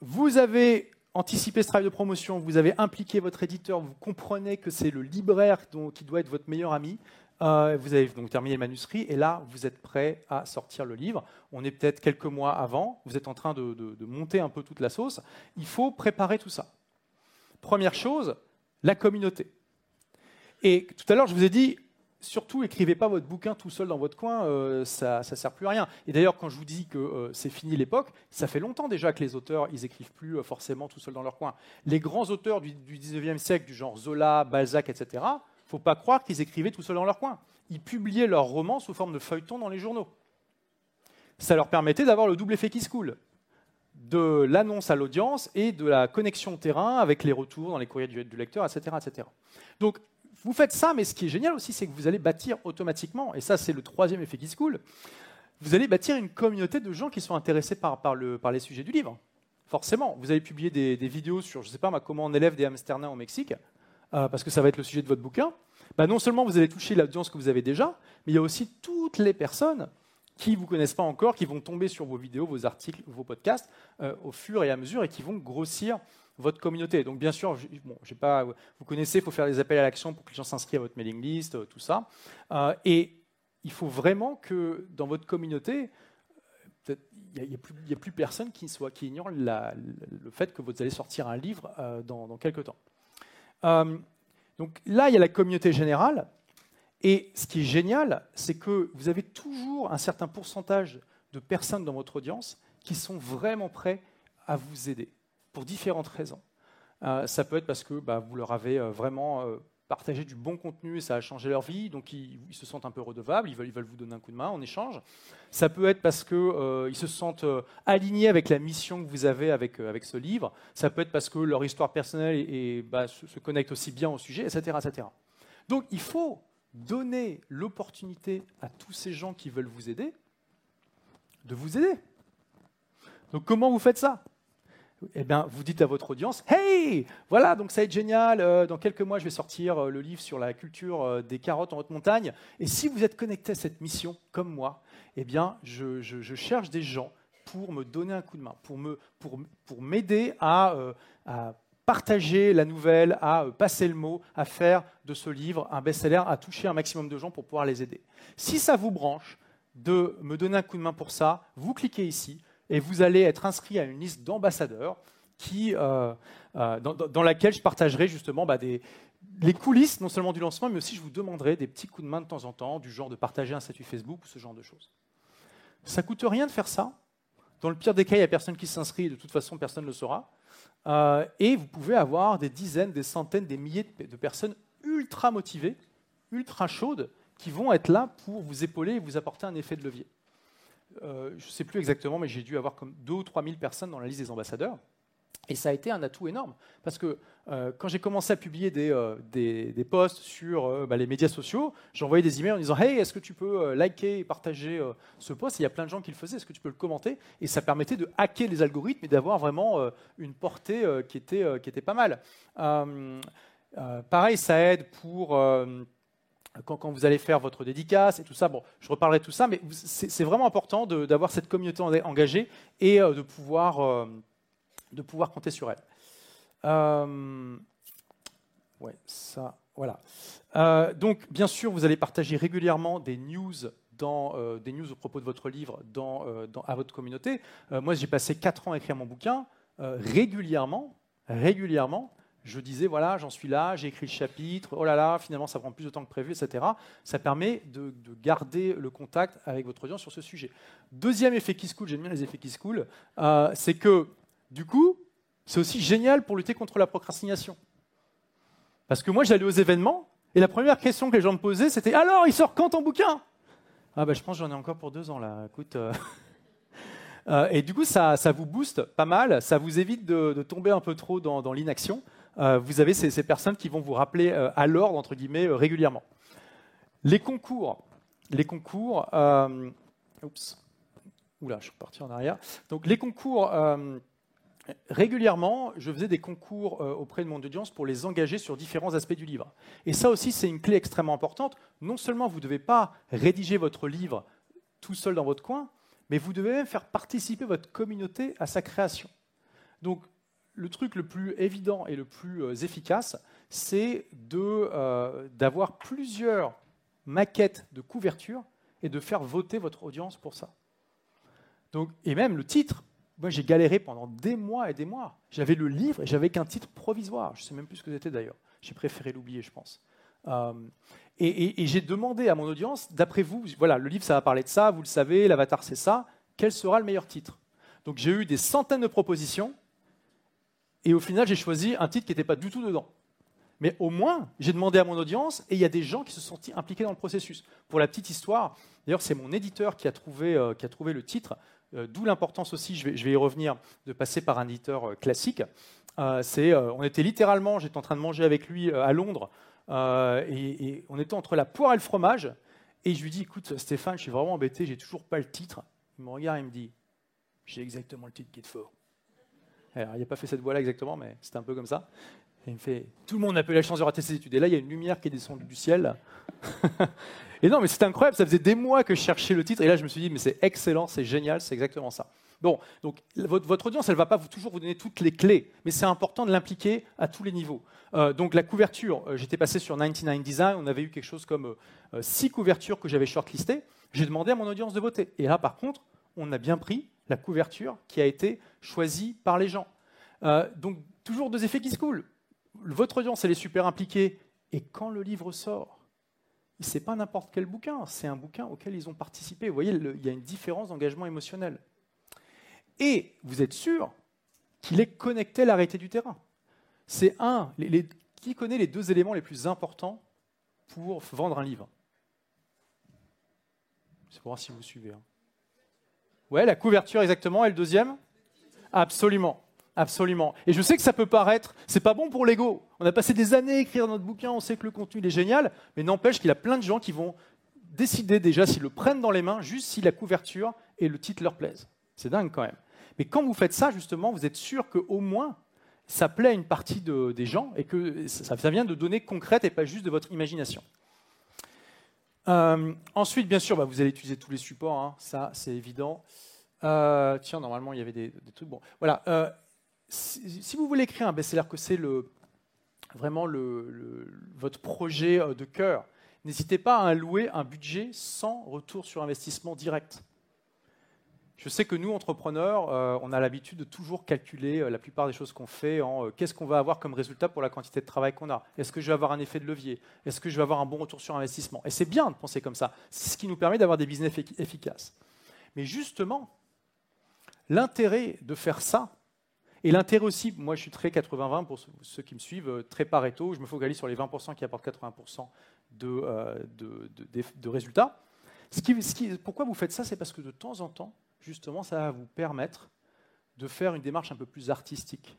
vous avez anticipé ce travail de promotion, vous avez impliqué votre éditeur, vous comprenez que c'est le libraire qui doit être votre meilleur ami. Euh, vous avez donc terminé le manuscrit et là, vous êtes prêt à sortir le livre. On est peut-être quelques mois avant, vous êtes en train de, de monter un peu toute la sauce. Il faut préparer tout ça. Première chose, la communauté. Et tout à l'heure, je vous ai dit, surtout, écrivez pas votre bouquin tout seul dans votre coin, euh, ça ne sert plus à rien. Et d'ailleurs, quand je vous dis que euh, c'est fini l'époque, ça fait longtemps déjà que les auteurs, ils écrivent plus euh, forcément tout seuls dans leur coin. Les grands auteurs du, du 19e siècle, du genre Zola, Balzac, etc., faut pas croire qu'ils écrivaient tout seuls dans leur coin. Ils publiaient leurs romans sous forme de feuilletons dans les journaux. Ça leur permettait d'avoir le double effet qui se coule de l'annonce à l'audience et de la connexion terrain avec les retours dans les courriers du, du lecteur, etc., etc. Donc, vous faites ça, mais ce qui est génial aussi, c'est que vous allez bâtir automatiquement, et ça c'est le troisième effet qui se coule, vous allez bâtir une communauté de gens qui sont intéressés par, par, le, par les sujets du livre. Forcément, vous allez publier des, vidéos sur, je ne sais pas, comment on élève des hamsters nains au Mexique, euh, parce que ça va être le sujet de votre bouquin. Bah, non seulement vous allez toucher l'audience que vous avez déjà, mais il y a aussi toutes les personnes qui ne vous connaissent pas encore, qui vont tomber sur vos vidéos, vos articles, vos podcasts euh, au fur et à mesure et qui vont grossir votre communauté. Donc bien sûr, bon, pas, vous connaissez, il faut faire des appels à l'action pour que les gens s'inscrivent à votre mailing list, euh, tout ça. Euh, et il faut vraiment que dans votre communauté, il n'y a, plus personne qui, soit, qui ignore le fait que vous allez sortir un livre dans, dans, quelques temps. donc là, il y a la communauté générale. Et ce qui est génial, c'est que vous avez toujours un certain pourcentage de personnes dans votre audience qui sont vraiment prêts à vous aider, pour différentes raisons. Euh, ça peut être parce que bah, vous leur avez euh, vraiment euh, partagé du bon contenu et ça a changé leur vie, donc ils, se sentent un peu redevables, ils veulent, vous donner un coup de main en échange. Ça peut être parce qu'ils se sentent alignés avec la mission que vous avez avec, ce livre. Ça peut être parce que leur histoire personnelle bah, se, se, connecte aussi bien au sujet, etc., etc. Donc il faut donner l'opportunité à tous ces gens qui veulent vous aider de vous aider. Donc comment vous faites ça? Eh bien, vous dites à votre audience, hey, voilà, donc ça va être génial. Euh, dans quelques mois, je vais sortir euh, le livre sur la culture euh, des carottes en haute montagne. Et si vous êtes connecté à cette mission, comme moi, eh bien, je, cherche des gens pour me donner un coup de main, pour me, pour, pour m'aider à, à partager la nouvelle, à passer le mot, à faire de ce livre un best-seller, à toucher un maximum de gens pour pouvoir les aider. Si ça vous branche de me donner un coup de main pour ça, vous cliquez ici et vous allez être inscrit à une liste d'ambassadeurs euh, euh, dans, laquelle je partagerai justement bah, les coulisses, non seulement du lancement, mais aussi je vous demanderai des petits coups de main de temps en temps, du genre de partager un statut Facebook ou ce genre de choses. Ça coûte rien de faire ça. Dans le pire des cas, il n'y a personne qui s'inscrit, de toute façon, personne ne le saura. Euh, et vous pouvez avoir des dizaines, des centaines, des milliers de personnes ultra motivées, ultra chaudes, qui vont être là pour vous épauler et vous apporter un effet de levier. Euh, je ne sais plus exactement, mais j'ai dû avoir comme 2 ou 3 000 personnes dans la liste des ambassadeurs. Et ça a été un atout énorme. Parce que euh, quand j'ai commencé à publier des, euh, posts sur bah, les médias sociaux, j'envoyais des emails en disant Hey, est-ce que tu peux liker et partager ce post? Il y a plein de gens qui le faisaient, est-ce que tu peux le commenter? Et ça permettait de hacker les algorithmes et d'avoir vraiment une portée qui, était, qui était pas mal. pareil, ça aide pour. Quand, vous allez faire votre dédicace et tout ça, bon, je reparlerai de tout ça, mais c'est vraiment important d'avoir cette communauté engagée et de pouvoir de pouvoir compter sur elle. Euh, ouais, ça, voilà. Euh, donc, bien sûr, vous allez partager régulièrement des news dans, euh, des news au propos de votre livre dans, à votre communauté. moi, j'ai passé 4 ans à écrire mon bouquin. régulièrement, régulièrement, je disais, voilà, j'en suis là, j'ai écrit le chapitre, oh là là, finalement, ça prend plus de temps que prévu, etc. Ça permet de, garder le contact avec votre audience sur ce sujet. Deuxième effet qui se coule, j'aime bien les effets qui se coulent, c'est que du coup, c'est aussi génial pour lutter contre la procrastination. Parce que moi, j'allais aux événements, et la première question que les gens me posaient, c'était Alors, il sort quand ton bouquin? Ah, ben, je pense que j'en ai encore pour deux ans, là. Écoute. Euh, euh, et du coup, ça, vous booste pas mal, ça vous évite de, tomber un peu trop dans, l'inaction. Euh, vous avez ces, personnes qui vont vous rappeler à l'ordre, entre guillemets, régulièrement. Les concours. Les concours. oups. Oula, je suis reparti en arrière. Donc, les concours régulièrement, je faisais des concours euh, auprès de mon audience pour les engager sur différents aspects du livre. Et ça aussi, c'est une clé extrêmement importante. Non seulement vous ne devez pas rédiger votre livre tout seul dans votre coin, mais vous devez même faire participer votre communauté à sa création. Donc, le truc le plus évident et le plus euh, efficace, c'est euh, d'avoir plusieurs maquettes de couverture et de faire voter votre audience pour ça. Donc, et même le titre, moi, j'ai galéré pendant des mois et des mois. J'avais le livre et j'avais qu'un titre provisoire. Je ne sais même plus ce que c'était d'ailleurs. J'ai préféré l'oublier, je pense. Euh, et, j'ai demandé à mon audience, d'après vous, voilà, le livre ça va parler de ça, vous le savez, l'avatar c'est ça, quel sera le meilleur titre? Donc j'ai eu des centaines de propositions, et au final j'ai choisi un titre qui n'était pas du tout dedans. Mais au moins, j'ai demandé à mon audience, et il y a des gens qui se sont impliqués dans le processus. Pour la petite histoire, d'ailleurs c'est mon éditeur qui a trouvé, euh, le titre, euh, d'où l'importance aussi, je vais, y revenir, de passer par un éditeur classique. on était littéralement, j'étais en train de manger avec lui à Londres, euh, et, on était entre la poire et le fromage. Et je lui dis, écoute, Stéphane, je suis vraiment embêté, j'ai toujours pas le titre. Il me regarde et me dit, j'ai exactement le titre qui te faut. Alors, il n'a pas fait cette voix-là exactement, mais c'était un peu comme ça. Il me fait, tout le monde a peu la chance de rater ses études. Et là, il y a une lumière qui est descendue du ciel. et non, mais c'est incroyable, ça faisait des mois que je cherchais le titre. Et là, je me suis dit, mais c'est excellent, c'est génial, c'est exactement ça. Bon, donc votre, audience, elle ne va pas toujours vous donner toutes les clés, mais c'est important de l'impliquer à tous les niveaux. Euh, donc la couverture, euh, j'étais passé sur 99 Design, on avait eu quelque chose comme euh, six couvertures que j'avais shortlistées. J'ai demandé à mon audience de voter. Et là, par contre, on a bien pris la couverture qui a été choisie par les gens. donc toujours deux effets qui se coulent. Votre audience, elle est super impliquée. Et quand le livre sort, ce n'est pas n'importe quel bouquin, c'est un bouquin auquel ils ont participé. Vous voyez, il y a une différence d'engagement émotionnel et vous êtes sûr qu'il est connecté à la réalité du terrain. C'est un. qui connaît les deux éléments les plus importants pour vendre un livre? C'est pour voir si vous suivez. Hein. Ouais, la couverture exactement. Et le deuxième? Absolument. Absolument. Et je sais que ça peut paraître, c'est pas bon pour l'ego. On a passé des années à écrire notre bouquin, on sait que le contenu est génial, mais n'empêche qu'il y a plein de gens qui vont décider déjà s'ils le prennent dans les mains, juste si la couverture et le titre leur plaisent. C'est dingue quand même. Mais quand vous faites ça, justement, vous êtes sûr qu'au moins, ça plaît à une partie des gens et que ça, vient de données concrètes et pas juste de votre imagination. Euh, ensuite, bien sûr, bah, vous allez utiliser tous les supports, hein, ça c'est évident. Euh, tiens, normalement, il y avait des, trucs. Bon, voilà. Euh, si, vous voulez créer un best-seller, que c'est le, vraiment le, votre projet de cœur, n'hésitez pas à allouer un budget sans retour sur investissement direct. Je sais que nous, entrepreneurs, euh, on a l'habitude de toujours calculer euh, la plupart des choses qu'on fait en euh, qu'est-ce qu'on va avoir comme résultat pour la quantité de travail qu'on a. Est-ce que je vais avoir un effet de levier? Est-ce que je vais avoir un bon retour sur investissement? Et c'est bien de penser comme ça. C'est ce qui nous permet d'avoir des business efficaces. Mais justement, l'intérêt de faire ça, et l'intérêt aussi, moi je suis très 80-20 pour ceux qui me suivent, très pareto, je me focalise sur les 20% qui apportent 80% de, de, résultats. pourquoi vous faites ça? C'est parce que de temps en temps, justement, ça va vous permettre de faire une démarche un peu plus artistique.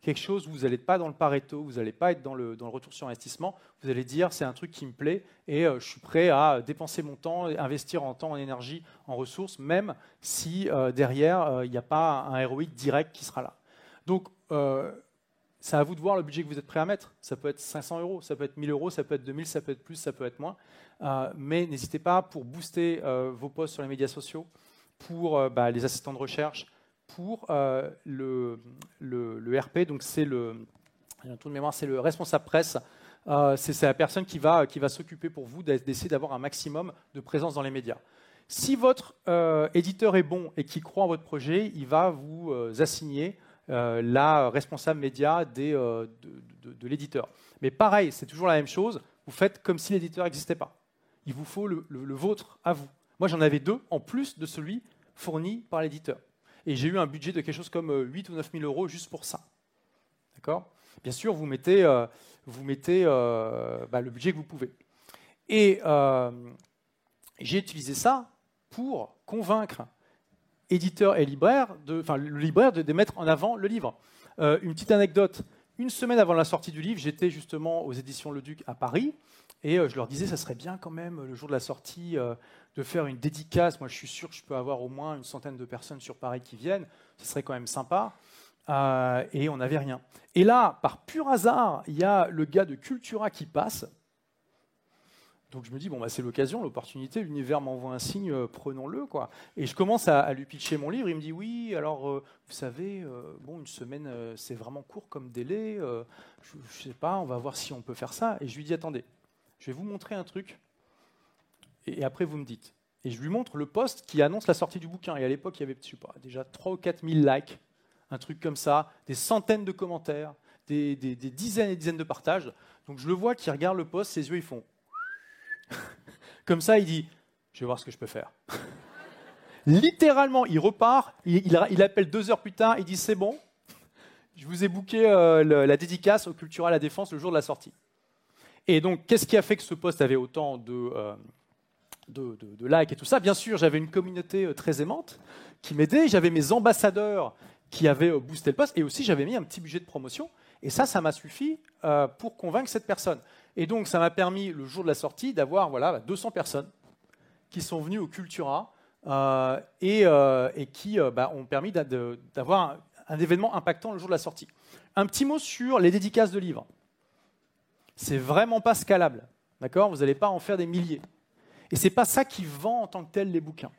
Quelque chose où vous n'allez pas dans le pareto, vous n'allez pas être dans le, retour sur investissement, vous allez dire c'est un truc qui me plaît et euh, je suis prêt à dépenser mon temps, investir en temps, en énergie, en ressources, même si euh, derrière euh, il n'y a pas un ROI direct qui sera là. Donc c'est à vous de voir le budget que vous êtes prêt à mettre. Ça peut être 500 euros, ça peut être 1000 euros, ça peut être 2000, ça peut être plus, ça peut être moins. mais n'hésitez pas pour booster vos posts sur les médias sociaux, pour euh, bah, les assistants de recherche, pour euh, le, le, RP, donc c'est le, de mémoire, c'est le responsable presse. Euh, c'est la personne qui va, qui va s'occuper pour vous d'essayer d'avoir un maximum de présence dans les médias. Si votre éditeur est bon et qui croit en votre projet, il va vous assigner la responsable média de, de, l'éditeur. Mais pareil, c'est toujours la même chose. Vous faites comme si l'éditeur n'existait pas. Il vous faut le, le vôtre à vous. Moi, j'en avais deux, en plus de celui fourni par l'éditeur. Et j'ai eu un budget de quelque chose comme 8 euh, ou 9 000 euros juste pour ça. D'accord? Bien sûr, vous mettez, euh, euh, bah, le budget que vous pouvez. Et j'ai utilisé ça pour convaincre éditeurs et libraires, de, enfin le libraire de, mettre en avant le livre. une petite anecdote. Une semaine avant la sortie du livre, j'étais justement aux éditions Le Duc à Paris et je leur disais, ça serait bien quand même le jour de la sortie de faire une dédicace. Moi, je suis sûr que je peux avoir au moins une centaine de personnes sur Paris qui viennent. Ce serait quand même sympa. Euh, et on n'avait rien. Et là, par pur hasard, il y a le gars de Cultura qui passe. Donc je me dis, bon, bah, c'est l'occasion, l'opportunité, l'univers m'envoie un signe, euh, prenons-le. quoi. Et je commence à, lui pitcher mon livre. Il me dit, oui, alors, euh, vous savez, bon, une semaine, c'est vraiment court comme délai. je ne sais pas, on va voir si on peut faire ça. Et je lui dis, attendez, je vais vous montrer un truc et après vous me dites. Et je lui montre le post qui annonce la sortie du bouquin. Et à l'époque, il y avait déjà 3 ou 4 000 likes, un truc comme ça, des centaines de commentaires, des, dizaines et dizaines de partages. Donc je le vois qui regarde le post, ses yeux ils font. Comme ça, il dit Je vais voir ce que je peux faire. Littéralement, il repart, il, appelle deux heures plus tard, il dit C'est bon, je vous ai booké euh, la dédicace au Cultural à Défense le jour de la sortie. Et donc, qu'est-ce qui a fait que ce post avait autant de, euh, likes et tout ça? Bien sûr, j'avais une communauté euh, très aimante qui m'aidait, j'avais mes ambassadeurs qui avaient euh, boosté le post, et aussi j'avais mis un petit budget de promotion. Et ça, ça m'a suffi pour convaincre cette personne. Et donc, ça m'a permis, le jour de la sortie, d'avoir voilà, 200 personnes qui sont venues au Cultura et, qui bah, ont permis d'avoir un événement impactant le jour de la sortie. Un petit mot sur les dédicaces de livres. C'est vraiment pas scalable. D'accord? Vous n'allez pas en faire des milliers. Et c'est pas ça qui vend en tant que tel les bouquins.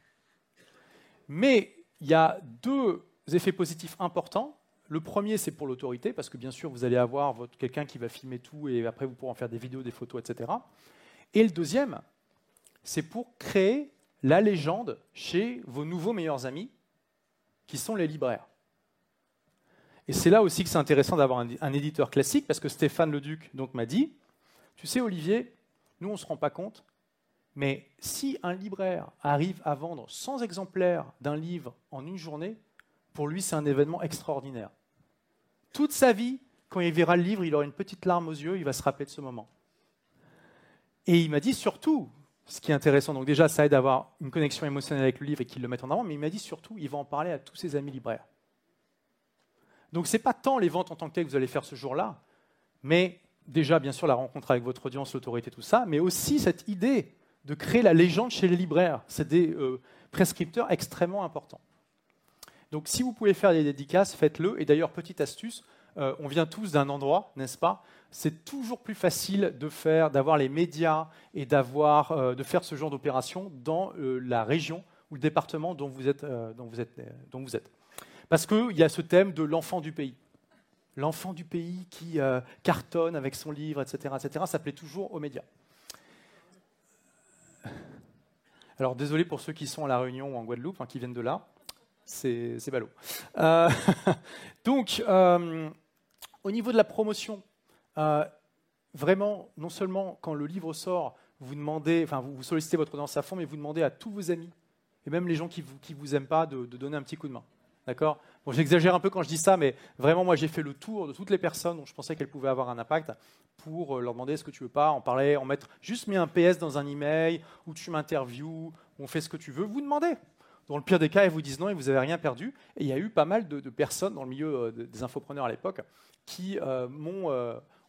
Mais il y a deux effets positifs importants. Le premier, c'est pour l'autorité, parce que bien sûr, vous allez avoir quelqu'un qui va filmer tout et après, vous pourrez en faire des vidéos, des photos, etc. Et le deuxième, c'est pour créer la légende chez vos nouveaux meilleurs amis, qui sont les libraires. Et c'est là aussi que c'est intéressant d'avoir un, éditeur classique, parce que Stéphane Leduc m'a dit, tu sais Olivier, nous on ne se rend pas compte, mais si un libraire arrive à vendre 100 exemplaires d'un livre en une journée, pour lui c'est un événement extraordinaire. Toute sa vie, quand il verra le livre, il aura une petite larme aux yeux, il va se rappeler de ce moment. Et il m'a dit surtout, ce qui est intéressant, donc déjà ça aide à avoir une connexion émotionnelle avec le livre et qu'il le mette en avant, mais il m'a dit surtout, il va en parler à tous ses amis libraires. Donc ce n'est pas tant les ventes en tant que telles que vous allez faire ce jour-là, mais déjà bien sûr la rencontre avec votre audience, l'autorité, tout ça, mais aussi cette idée de créer la légende chez les libraires. C'est des euh, prescripteurs extrêmement importants. Donc si vous pouvez faire des dédicaces, faites-le. Et d'ailleurs, petite astuce, euh, on vient tous d'un endroit, n'est-ce pas? C'est toujours plus facile de faire, d'avoir les médias et d'avoir, euh, de faire ce genre d'opération dans la région ou le département dont vous êtes. Parce qu'il y a ce thème de l'enfant du pays. L'enfant du pays qui euh, cartonne avec son livre, etc., etc., ça plaît toujours aux médias. Alors désolé pour ceux qui sont à La Réunion ou en Guadeloupe, hein, qui viennent de là, c'est ballot. Euh, donc, euh, au niveau de la promotion, vraiment, non seulement quand le livre sort, vous demandez, enfin vous, sollicitez votre audience à fond, mais vous demandez à tous vos amis et même les gens qui qui vous aiment pas de donner un petit coup de main. D'accord? Bon, j'exagère un peu quand je dis ça, mais vraiment, moi, j'ai fait le tour de toutes les personnes dont je pensais qu'elles pouvaient avoir un impact pour euh, leur demander est-ce que tu veux pas en parler, en mettre juste mis un PS dans un email, ou tu m'interviews, on fait ce que tu veux. Vous demandez. Dans le pire des cas, ils vous disent non et vous n'avez rien perdu. Et il y a eu pas mal de, personnes dans le milieu euh, de- des infopreneurs à l'époque qui euh, m'ont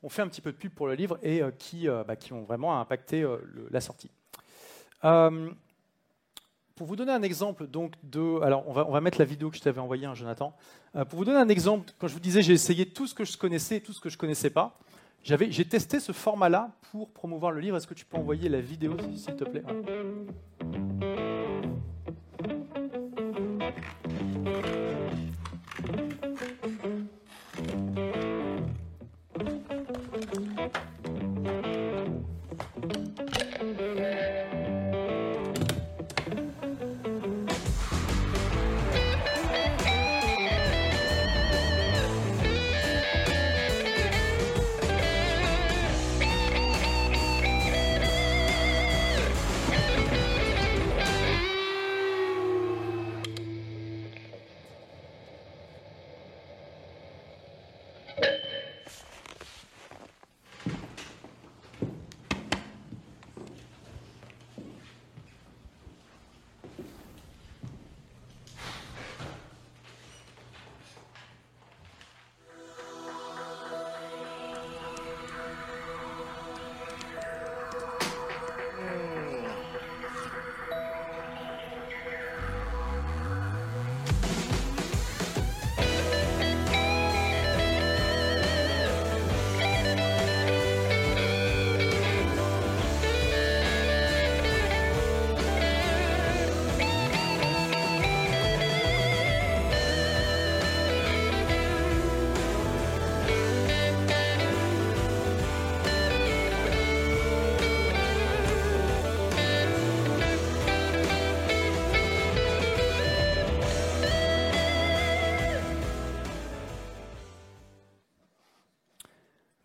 ont fait un petit peu de pub pour le livre et qui, bah, qui ont vraiment impacté la sortie. Pour vous donner un exemple donc alors on va, on va mettre la vidéo que je t'avais envoyée, hein, Jonathan. Euh, pour vous donner un exemple, quand je vous disais j'ai essayé tout ce que je connaissais et tout ce que je connaissais pas, j'avais, j'ai testé ce format-là pour promouvoir le livre. Est-ce que tu peux envoyer la vidéo, s'il te plaît?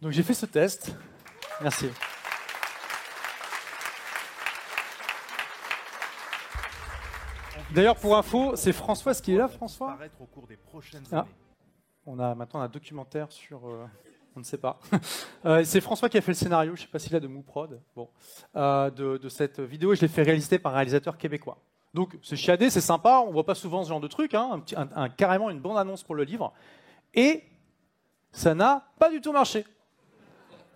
Donc j'ai fait ce test. Merci. D'ailleurs, pour info, c'est François qui est là, François? Au cours des prochaines Ah. On a maintenant un documentaire sur. euh, on ne sait pas. Euh, c'est François qui a fait le scénario, je ne sais pas s'il a de Mouprod, bon, euh, de, de cette vidéo. et Je l'ai fait réaliser par un réalisateur québécois. Donc c'est chiadé, c'est sympa. On voit pas souvent ce genre de truc. hein, un petit- un- un- carrément une bande annonce pour le livre. Et ça n'a pas du tout marché.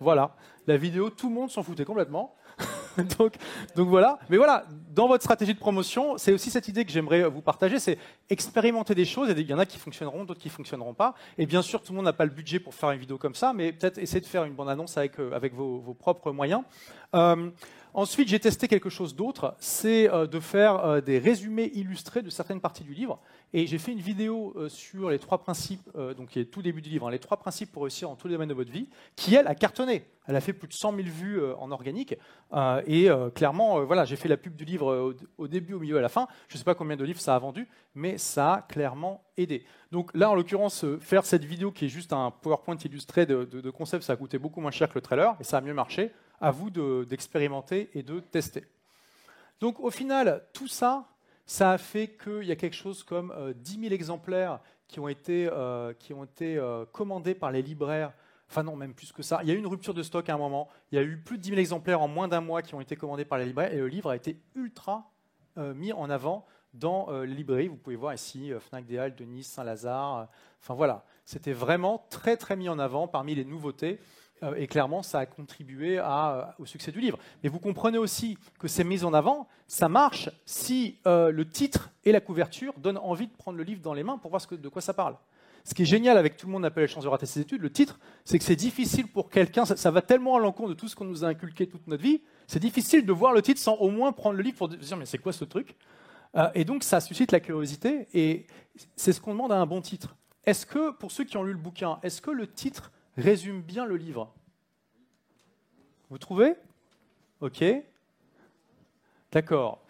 Voilà, la vidéo, tout le monde s'en foutait complètement. donc, donc voilà. Mais voilà, dans votre stratégie de promotion, c'est aussi cette idée que j'aimerais vous partager, c'est expérimenter des choses. Il y en a qui fonctionneront, d'autres qui fonctionneront pas. Et bien sûr, tout le monde n'a pas le budget pour faire une vidéo comme ça, mais peut-être essayer de faire une bande-annonce avec, euh, avec vos, vos propres moyens. Euh, ensuite, j'ai testé quelque chose d'autre, c'est euh, de faire des résumés illustrés de certaines parties du livre. Et j'ai fait une vidéo euh, sur les trois principes, euh, donc qui est tout début du livre, hein, les trois principes pour réussir dans tous les domaines de votre vie, qui elle a cartonné. Elle a fait plus de 100 000 vues euh, en organique. Et clairement, voilà, j'ai fait la pub du livre au, début, au milieu, à la fin. Je ne sais pas combien de livres ça a vendu, mais ça a clairement aidé. Donc là, en l'occurrence, faire cette vidéo qui est juste un PowerPoint illustré de, de- de concept, ça a coûté beaucoup moins cher que le trailer, et ça a mieux marché. À vous de- d'expérimenter et de tester. Donc au final, tout ça, ça a fait qu'il y a quelque chose comme euh, 10 000 exemplaires qui ont été, euh, qui ont été euh, commandés par les libraires. Enfin non, même plus que ça. Il y a eu une rupture de stock à un moment. Il y a eu plus de 10 000 exemplaires en moins d'un mois qui ont été commandés par les libraires et le livre a été ultra euh, mis en avant dans euh, les librairies. Vous pouvez voir ici euh, Fnac des Halles de Nice, Saint-Lazare. euh, Enfin voilà, c'était vraiment très très mis en avant parmi les nouveautés. Euh, et clairement, ça a contribué euh, au succès du livre. Mais vous comprenez aussi que ces mises en avant, ça marche si euh, le titre et la couverture donnent envie de prendre le livre dans les mains pour voir de quoi ça parle. Ce qui est génial avec Tout le monde n'a pas la chance de rater ses études, le titre, c'est que c'est difficile pour quelqu'un, ça, va tellement à l'encontre de tout ce qu'on nous a inculqué toute notre vie, c'est difficile de voir le titre sans au moins prendre le livre pour dire mais c'est quoi ce truc? Et donc ça suscite la curiosité et c'est ce qu'on demande à un bon titre. Est-ce que, pour ceux qui ont lu le bouquin, est-ce que le titre résume bien le livre Vous trouvez? Ok. D'accord.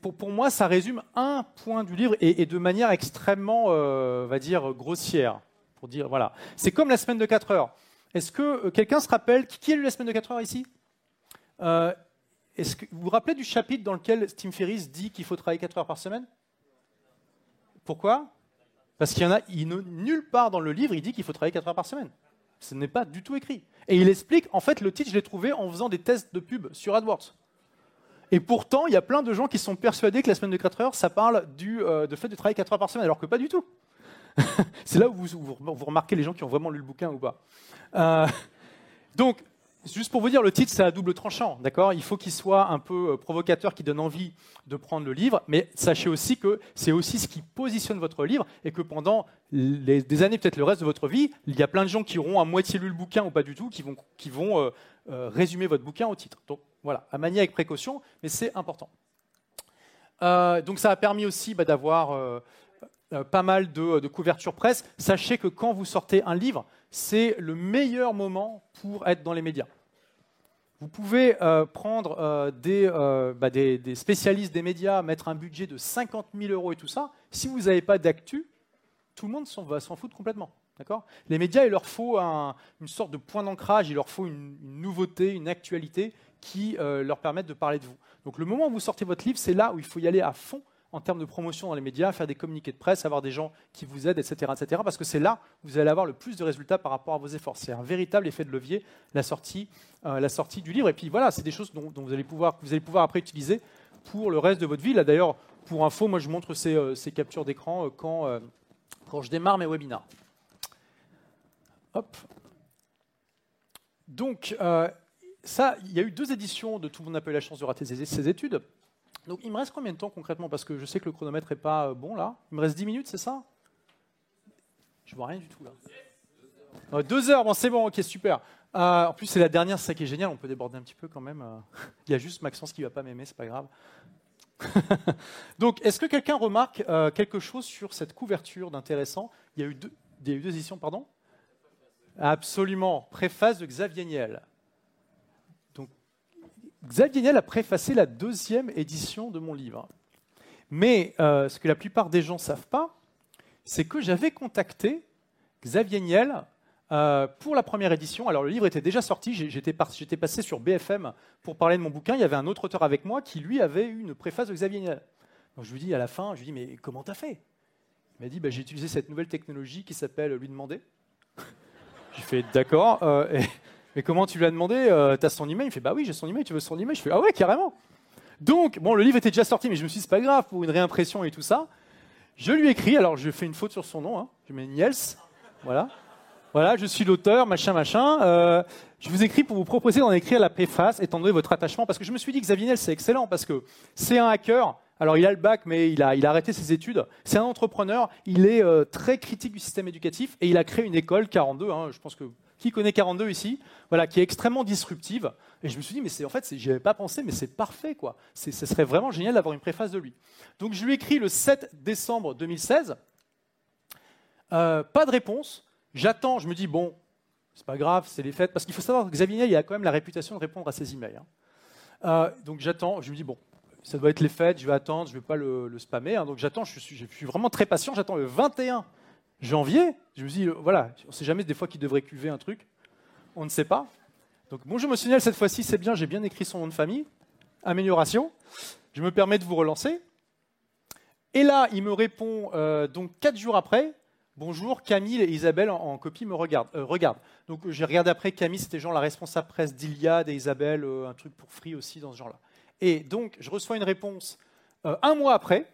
Pour, pour moi, ça résume un point du livre et, de manière extrêmement, euh, on va dire, grossière. Pour dire, voilà. C'est comme la semaine de 4 heures. Est-ce que euh, quelqu'un se rappelle qui, a lu la semaine de 4 heures ici? Euh, Est-ce que vous vous rappelez du chapitre dans lequel Tim Ferriss dit qu'il faut travailler 4 heures par semaine? Pourquoi? Parce qu'il y en a, il, nulle part dans le livre, il dit qu'il faut travailler 4 heures par semaine. Ce n'est pas du tout écrit. Et il explique, en fait, le titre, je l'ai trouvé en faisant des tests de pub sur AdWords. Et pourtant, il y a plein de gens qui sont persuadés que la semaine de 4 heures, ça parle du euh, de fait de travailler 4 heures par semaine, alors que pas du tout. C'est là où vous, remarquez les gens qui ont vraiment lu le bouquin ou pas. Euh, donc, juste pour vous dire, le titre, c'est à double tranchant, d'accord? Il faut qu'il soit un peu euh, provocateur, qui donne envie de prendre le livre, mais sachez aussi que c'est aussi ce qui positionne votre livre et que pendant des années, peut-être le reste de votre vie, il y a plein de gens qui auront à moitié lu le bouquin ou pas du tout, qui vont, qui vont euh, euh, résumer votre bouquin au titre. Donc voilà, à manier avec précaution, mais c'est important. Donc ça a permis aussi bah, d'avoir pas mal de, de couverture presse. Sachez que quand vous sortez un livre, c'est le meilleur moment pour être dans les médias. Vous pouvez euh, prendre euh, des, euh, bah, des- spécialistes des médias, mettre un budget de 50 000 euros et tout ça. Si vous n'avez pas d'actu, tout le monde va s'en foutre complètement. Les médias, il leur faut un- une sorte de point d'ancrage, il leur faut une, une nouveauté, une actualité qui euh, leur permette de parler de vous. Donc le moment où vous sortez votre livre, c'est là où il faut y aller à fond en termes de promotion dans les médias, faire des communiqués de presse, avoir des gens qui vous aident, etc. etc. parce que c'est là où vous allez avoir le plus de résultats par rapport à vos efforts. C'est un véritable effet de levier, la sortie, euh, la sortie du livre. Et puis voilà, c'est des choses dont, vous, allez pouvoir, vous allez pouvoir après utiliser pour le reste de votre vie. Là d'ailleurs, pour info, moi je montre ces, euh, captures d'écran euh, quand, quand je démarre mes webinars. Hop. Donc, ça, il y a eu deux éditions de Tout le monde n'a pas eu la chance de rater ses études. Donc, il me reste combien de temps concrètement? Parce que je sais que le chronomètre n'est pas euh, bon là. Il me reste 10 minutes, c'est ça? Je vois rien du tout là. Euh, deux heures, bon, c'est bon, ok, super. Euh, en plus, c'est la dernière, c'est ça qui est génial, on peut déborder un petit peu quand même. euh. Il y a juste Maxence qui va pas m'aimer, c'est pas grave. Donc, est-ce que quelqu'un remarque quelque chose sur cette couverture d'intéressant? Il il y a eu deux éditions, pardon? Absolument. Préface de Xavier Niel. Xavier Niel a préfacé la deuxième édition de mon livre. Mais euh, ce que la plupart des gens ne savent pas, c'est que j'avais contacté Xavier Niel euh, pour la première édition. Alors le livre était déjà sorti, j'étais passé sur BFM pour parler de mon bouquin. Il y avait un autre auteur avec moi qui lui avait eu une préface de Xavier Niel. Donc je lui dis à la fin, je lui dis mais comment t'as fait? Il m'a dit bah, j'ai utilisé cette nouvelle technologie qui s'appelle lui demander. J'ai fait d'accord. Euh, mais comment tu lui as demandé euh, T'as son email? Il fait bah oui j'ai son email. Tu veux son email? Je fais ah ouais carrément. Donc bon le livre était déjà sorti mais je me suis dit c'est pas grave pour une réimpression et tout ça. Je lui écris, alors je fais une faute sur son nom, hein. je mets Niels, voilà. Voilà, je suis l'auteur, machin, machin. Euh, je vous écris pour vous proposer d'en écrire la préface, étant donné votre attachement, parce que je me suis dit que Xavier Niel, c'est excellent, parce que c'est un hacker. Alors, il a le bac, mais il a, il a arrêté ses études. C'est un entrepreneur. Il est euh, très critique du système éducatif et il a créé une école 42. Hein, je pense que qui connaît 42 ici Voilà, qui est extrêmement disruptive. Et je me suis dit, mais c'est en fait, j'y avais pas pensé, mais c'est parfait, quoi. Ce serait vraiment génial d'avoir une préface de lui. Donc, je lui écris le 7 décembre 2016. Euh, pas de réponse. J'attends, je me dis, bon, c'est pas grave, c'est les fêtes. Parce qu'il faut savoir que Xavier il a quand même la réputation de répondre à ses emails. Hein. Euh, donc j'attends, je me dis, bon, ça doit être les fêtes, je vais attendre, je ne vais pas le, spammer. Hein. donc j'attends, je je suis, vraiment très patient, j'attends le 21 janvier. Je me dis, euh, voilà, on ne sait jamais des fois qu'il devrait cuver un truc. On ne sait pas. Donc bonjour Monsieur Niel, cette fois-ci c'est bien, j'ai bien écrit son nom de famille. Amélioration. Je me permets de vous relancer. Et là, il me répond euh, donc quatre jours après, Bonjour, Camille et Isabelle en, copie me regardent. Euh, regarde. Donc j'ai regardé après, Camille c'était genre la responsable presse d'Iliade et Isabelle, un truc pour Free aussi dans ce genre-là. Et donc je reçois une réponse un mois après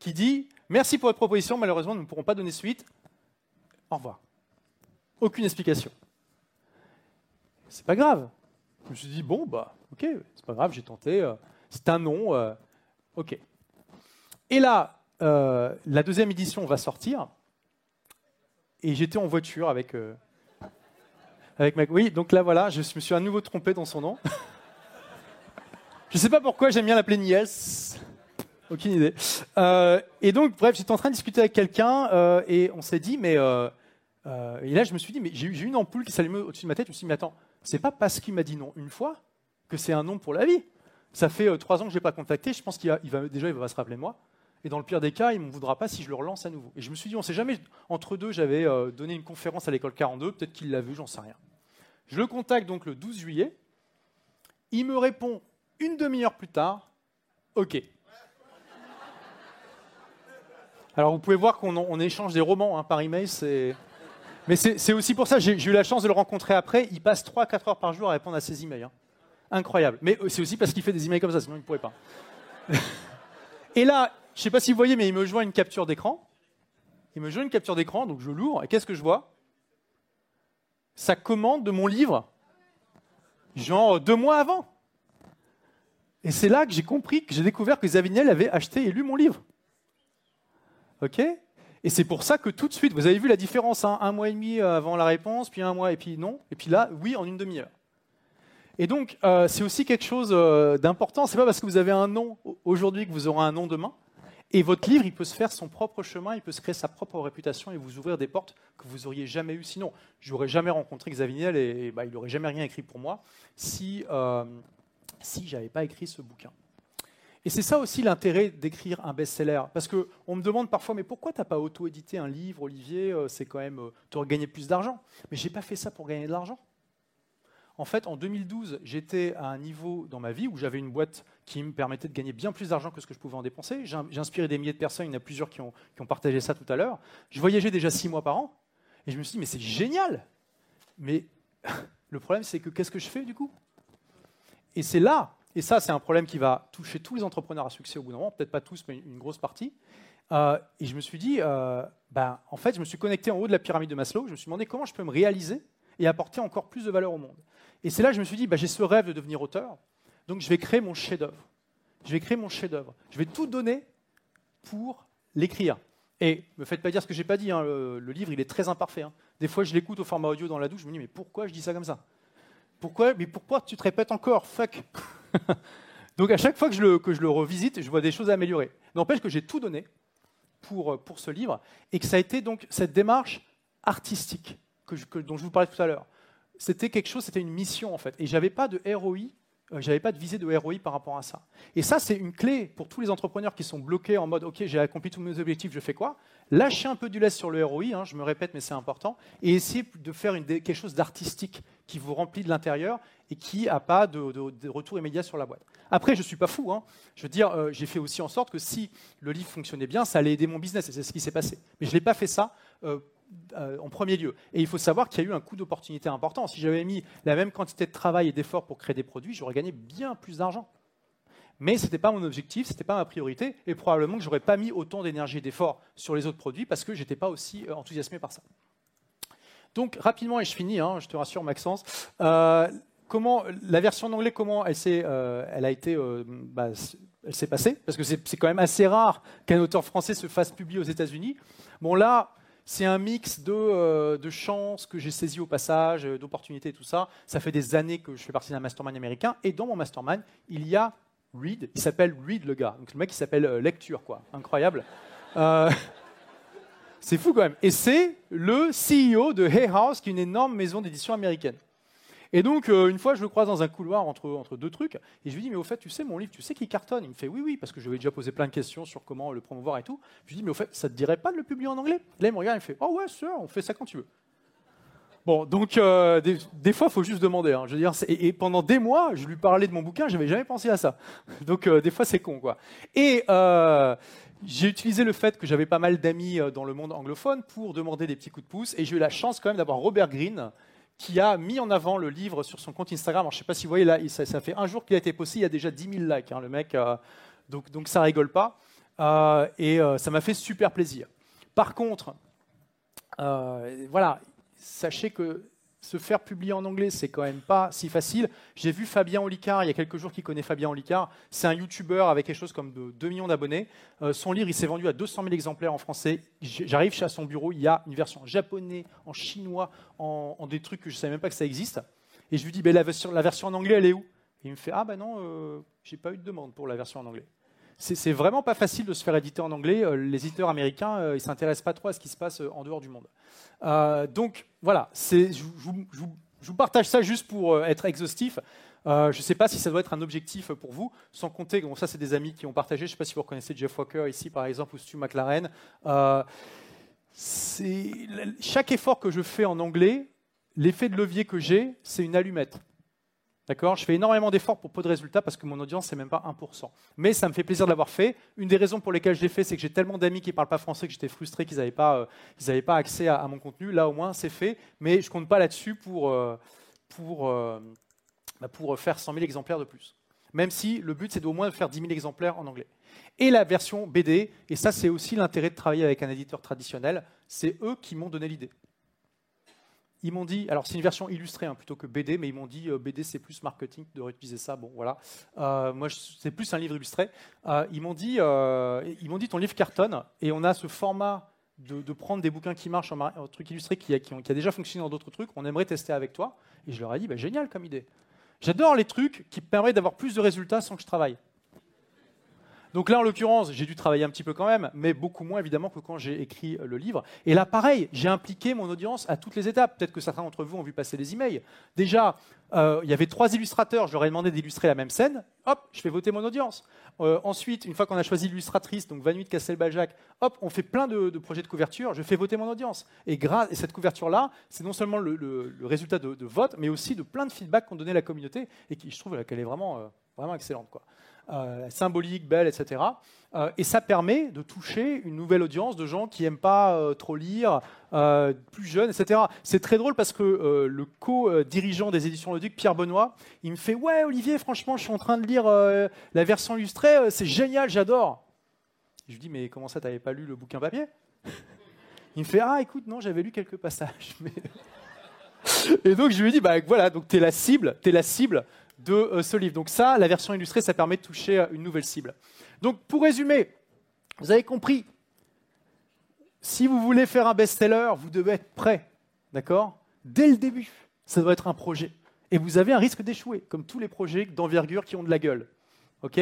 qui dit Merci pour votre proposition, malheureusement nous ne pourrons pas donner suite. Au revoir. Aucune explication. C'est pas grave. Je me suis dit Bon, bah, ok, c'est pas grave, j'ai tenté. c'est un nom. ok. Et là, la deuxième édition va sortir et j'étais en voiture avec, euh, avec ma... Oui, donc là, voilà, je me suis à nouveau trompé dans son nom. je ne sais pas pourquoi j'aime bien l'appeler Niels. Aucune idée. Euh, et donc, bref, j'étais en train de discuter avec quelqu'un euh, et on s'est dit, mais... et là, je me suis dit, mais j'ai eu une ampoule qui s'allumait au-dessus de ma tête. Je me suis dit, mais attends, c'est pas parce qu'il m'a dit non une fois que c'est un nom pour la vie. Ça fait trois ans que je l'ai pas contacté. Je pense qu'il va, déjà, il va se rappeler de moi. Et dans le pire des cas, il ne m'en voudra pas si je le relance à nouveau. Et je me suis dit, on ne sait jamais, entre deux, j'avais euh, donné une conférence à l'école 42, peut-être qu'il l'a vu, j'en sais rien. Je le contacte donc le 12 juillet. Il me répond une demi-heure plus tard, OK. Alors vous pouvez voir qu'on échange des romans hein, par email. Mais c'est aussi pour ça, j'ai eu la chance de le rencontrer après. Il passe 3-4 heures par jour à répondre à ses emails. Hein. Incroyable. Mais euh, c'est aussi parce qu'il fait des emails comme ça, sinon il ne pourrait pas. Et là, je ne sais pas si vous voyez, mais il me joint une capture d'écran. Il me joint une capture d'écran, donc je l'ouvre, et qu'est-ce que je vois? Sa commande de mon livre, genre deux mois avant. Et c'est là que j'ai compris, que j'ai découvert que Zaviniel avait acheté et lu mon livre. OK Et c'est pour ça que tout de suite, vous avez vu la différence, hein, un mois et demi avant la réponse, puis un mois, et puis non, et puis là, oui, en une demi-heure. Et donc, euh, c'est aussi quelque chose euh, d'important. C'est pas parce que vous avez un nom aujourd'hui que vous aurez un nom demain. Et votre livre, il peut se faire son propre chemin, il peut se créer sa propre réputation et vous ouvrir des portes que vous auriez jamais eues sinon. Je n'aurais jamais rencontré Xavier et, bah, il n'aurait jamais rien écrit pour moi si, euh, si je n'avais pas écrit ce bouquin. Et c'est ça aussi l'intérêt d'écrire un best-seller. Parce qu'on me demande parfois, mais pourquoi tu n'as pas auto-édité un livre, Olivier euh, C'est quand même, euh, tu aurais gagné plus d'argent. Mais je n'ai pas fait ça pour gagner de l'argent. En fait, en 2012, j'étais à un niveau dans ma vie où j'avais une boîte qui me permettait de gagner bien plus d'argent que ce que je pouvais en dépenser. J'ai inspiré des milliers de personnes, il y en a plusieurs qui ont, partagé ça tout à l'heure. Je voyageais déjà six mois par an, et je me suis dit, mais c'est génial Mais le problème, c'est que qu'est-ce que je fais du coup? Et c'est là, et ça, c'est un problème qui va toucher tous les entrepreneurs à succès au bout d'un moment, peut-être pas tous, mais une grosse partie. Euh, et je me suis dit, euh, ben, en fait, je me suis connecté en haut de la pyramide de Maslow, je me suis demandé comment je peux me réaliser et apporter encore plus de valeur au monde. Et c'est là que je me suis dit, bah, j'ai ce rêve de devenir auteur, donc je vais créer mon chef-d'œuvre. Je vais créer mon chef-d'œuvre. Je vais tout donner pour l'écrire. Et ne me faites pas dire ce que j'ai pas dit. Hein, le, livre, il est très imparfait. Hein. Des fois, je l'écoute au format audio dans la douche. Je me dis, mais pourquoi je dis ça comme ça? Pourquoi Mais pourquoi tu te répètes encore? Fuck. Donc à chaque fois que je, le, revisite, je vois des choses à améliorer. N'empêche que j'ai tout donné pour, pour ce livre et que ça a été donc cette démarche artistique que dont je vous parlais tout à l'heure c'était quelque chose, c'était une mission en fait. Et j'avais pas de ROI euh, j'avais pas de visée de ROI par rapport à ça. Et ça, c'est une clé pour tous les entrepreneurs qui sont bloqués en mode OK, j'ai accompli tous mes objectifs, je fais quoi? Lâcher un peu du lest sur le ROI, hein, je me répète, mais c'est important, et essayer de faire quelque chose d'artistique qui vous remplit de l'intérieur et qui n'a pas de, retour immédiat sur la boîte. Après, je ne suis pas fou. Hein. Je veux dire, euh, j'ai fait aussi en sorte que si le livre fonctionnait bien, ça allait aider mon business, et c'est ce qui s'est passé. Mais je n'ai pas fait ça euh, euh, en premier lieu. Et il faut savoir qu'il y a eu un coût d'opportunité important. Si j'avais mis la même quantité de travail et d'effort pour créer des produits, j'aurais gagné bien plus d'argent. Mais ce n'était pas mon objectif, ce n'était pas ma priorité, et probablement que je n'aurais pas mis autant d'énergie et d'effort sur les autres produits parce que je n'étais pas aussi enthousiasmé par ça. Donc rapidement, et je finis, hein, je te rassure Maxence, euh, comment, la version en anglais, comment elle s'est, elle a été, bah, elle s'est passée? Parce que c'est quand même assez rare qu'un auteur français se fasse publier aux États-Unis. Bon là, c'est un mix de, euh, chances que j'ai saisi au passage, euh, d'opportunités et tout ça. Ça fait des années que je fais partie d'un mastermind américain. Et dans mon mastermind, il y a Reed. Il s'appelle Reed le gars. Donc le mec, il s'appelle euh, Lecture, quoi. Incroyable. C'est fou quand même. Et c'est le CEO de Hay House, qui est une énorme maison d'édition américaine. Et donc, euh, une fois, je le croise dans un couloir entre, entre deux trucs, et je lui dis, mais au fait, tu sais, mon livre, tu sais qu'il cartonne Il me fait, oui, oui, parce que je lui ai déjà posé plein de questions sur comment le promouvoir et tout. Je lui dis, mais au fait, ça te dirait pas de le publier en anglais? Là, il me regarde, il me fait, oh ouais, sûr, on fait ça quand tu veux. Bon, donc euh, des, fois, il faut juste demander. Hein. Je veux dire, et, pendant des mois, je lui parlais de mon bouquin, je n'avais jamais pensé à ça. Donc euh, des fois, c'est con, quoi. Et j'ai utilisé le fait que j'avais pas mal d'amis dans le monde anglophone pour demander des petits coups de pouce. Et j'ai eu la chance quand même d'avoir Robert Greene, qui a mis en avant le livre sur son compte Instagram. je ne sais pas si vous voyez là, ça, fait un jour qu'il a été posté, il y a déjà 10 000 likes, hein, le mec. Euh, donc, donc ça rigole pas. Euh, et euh, ça m'a fait super plaisir. Par contre, voilà, sachez que se faire publier en anglais, c'est quand même pas si facile. J'ai vu Fabien Olicard il y a quelques jours qui connaît Fabien Olicard. C'est un YouTuber avec quelque chose comme 2 millions d'abonnés. Euh, son livre, il s'est vendu à 200 000 exemplaires en français. J'arrive chez son bureau, il y a une version en japonais, en chinois, en, des trucs que je ne savais même pas que ça existe. Et je lui dis, la, version, en anglais, elle est où? Et il me fait, ah ben non, euh, j'ai pas eu de demande pour la version en anglais. C'est vraiment pas facile de se faire éditer en anglais. Euh, les éditeurs américains, euh, ils s'intéressent pas trop à ce qui se passe en dehors du monde. Euh, donc voilà, je, vous partage ça juste pour être exhaustif. je ne sais pas si ça doit être un objectif pour vous, sans compter, bon, ça c'est des amis qui ont partagé, je ne sais pas si vous reconnaissez Jeff Walker ici par exemple, ou Stu McLaren. chaque effort que je fais en anglais, l'effet de levier que j'ai, c'est une allumette. D'accord? Je fais énormément d'efforts pour peu de résultats parce que mon audience, c'est même pas 1%. Mais ça me fait plaisir de l'avoir fait. Une des raisons pour lesquelles je l'ai fait, c'est que j'ai tellement d'amis qui ne parlent pas français que j'étais frustré qu'ils n'avaient pas, euh, pas accès à, mon contenu. Là, au moins, c'est fait. Mais je ne compte pas là-dessus pour, euh, pour, euh, bah, pour faire 100 000 exemplaires de plus. Même si le but, c'est d'au moins faire 10 000 exemplaires en anglais. Et la version BD, et ça, c'est aussi l'intérêt de travailler avec un éditeur traditionnel, c'est eux qui m'ont donné l'idée ils m'ont dit, alors c'est une version illustrée hein, plutôt que BD, mais ils m'ont dit euh, BD c'est plus marketing de réutiliser ça. Bon voilà, euh, moi c'est plus un livre illustré. Euh, ils m'ont dit, ils m'ont dit ton livre cartonne et on a ce format de, prendre des bouquins qui marchent en, truc illustré qui a, déjà fonctionné dans d'autres trucs. On aimerait tester avec toi. Et je leur ai dit bah, génial comme idée. J'adore les trucs qui permettent d'avoir plus de résultats sans que je travaille. Donc là, en l'occurrence, j'ai dû travailler un petit peu quand même, mais beaucoup moins évidemment que quand j'ai écrit euh, le livre. Et là, pareil, j'ai impliqué mon audience à toutes les étapes. Peut-être que certains d'entre vous ont vu passer les emails. Déjà, euh, il y avait trois illustrateurs, je leur ai demandé d'illustrer la même scène. Hop, je fais voter mon audience. Euh, ensuite, une fois qu'on a choisi l'illustratrice, donc Vanuit Castelbajac, hop, on fait plein de, projets de couverture, je fais voter mon audience. Et, grâce, et cette couverture-là, c'est non seulement le, résultat de, vote, mais aussi de plein de feedbacks qu'ont donné la communauté et qui, je trouve qu'elle est vraiment, vraiment excellente. Quoi. Euh, symbolique, belle, etc. Euh, et ça permet de toucher une nouvelle audience de gens qui n'aiment pas euh, trop lire, plus jeunes, etc. C'est très drôle parce que le co-dirigeant des éditions Le Duc, Pierre Benoît, il me fait Ouais, Olivier, franchement, je suis en train de lire la version illustrée, c'est génial, j'adore. Je lui dis Mais comment ça, tu n'avais pas lu le bouquin papier? Il me fait Ah, écoute, non, j'avais lu quelques passages. Et donc je lui dis Bah voilà, donc tu es la cible, tu es la cible de euh, ce livre. Donc ça, la version illustrée, ça permet de toucher euh, une nouvelle cible. Donc pour résumer, vous avez compris, si vous voulez faire un best-seller, vous devez être prêt, d'accord? Dès le début, ça doit être un projet. Et vous avez un risque d'échouer, comme tous les projets d'envergure qui ont de la gueule. Ok?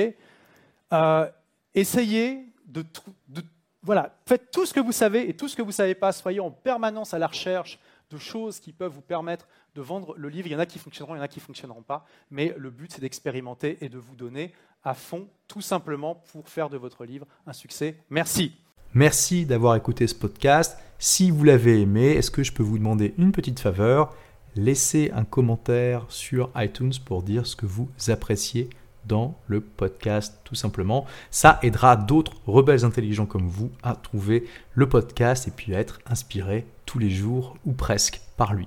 Euh, Essayez de, de, Voilà, faites tout ce que vous savez et tout ce que vous ne savez pas. Soyez en permanence à la recherche de choses qui peuvent vous permettre de vendre le livre. Il y en a qui fonctionneront, il y en a qui ne fonctionneront pas. Mais le but, c'est d'expérimenter et de vous donner à fond, tout simplement pour faire de votre livre un succès. Merci. Merci d'avoir écouté ce podcast. Si vous l'avez aimé, est-ce que je peux vous demander une petite faveur? Laissez un commentaire sur iTunes pour dire ce que vous appréciez dans le podcast tout simplement. Ça aidera d'autres rebelles intelligents comme vous à trouver le podcast et puis à être inspirés tous les jours ou presque par lui.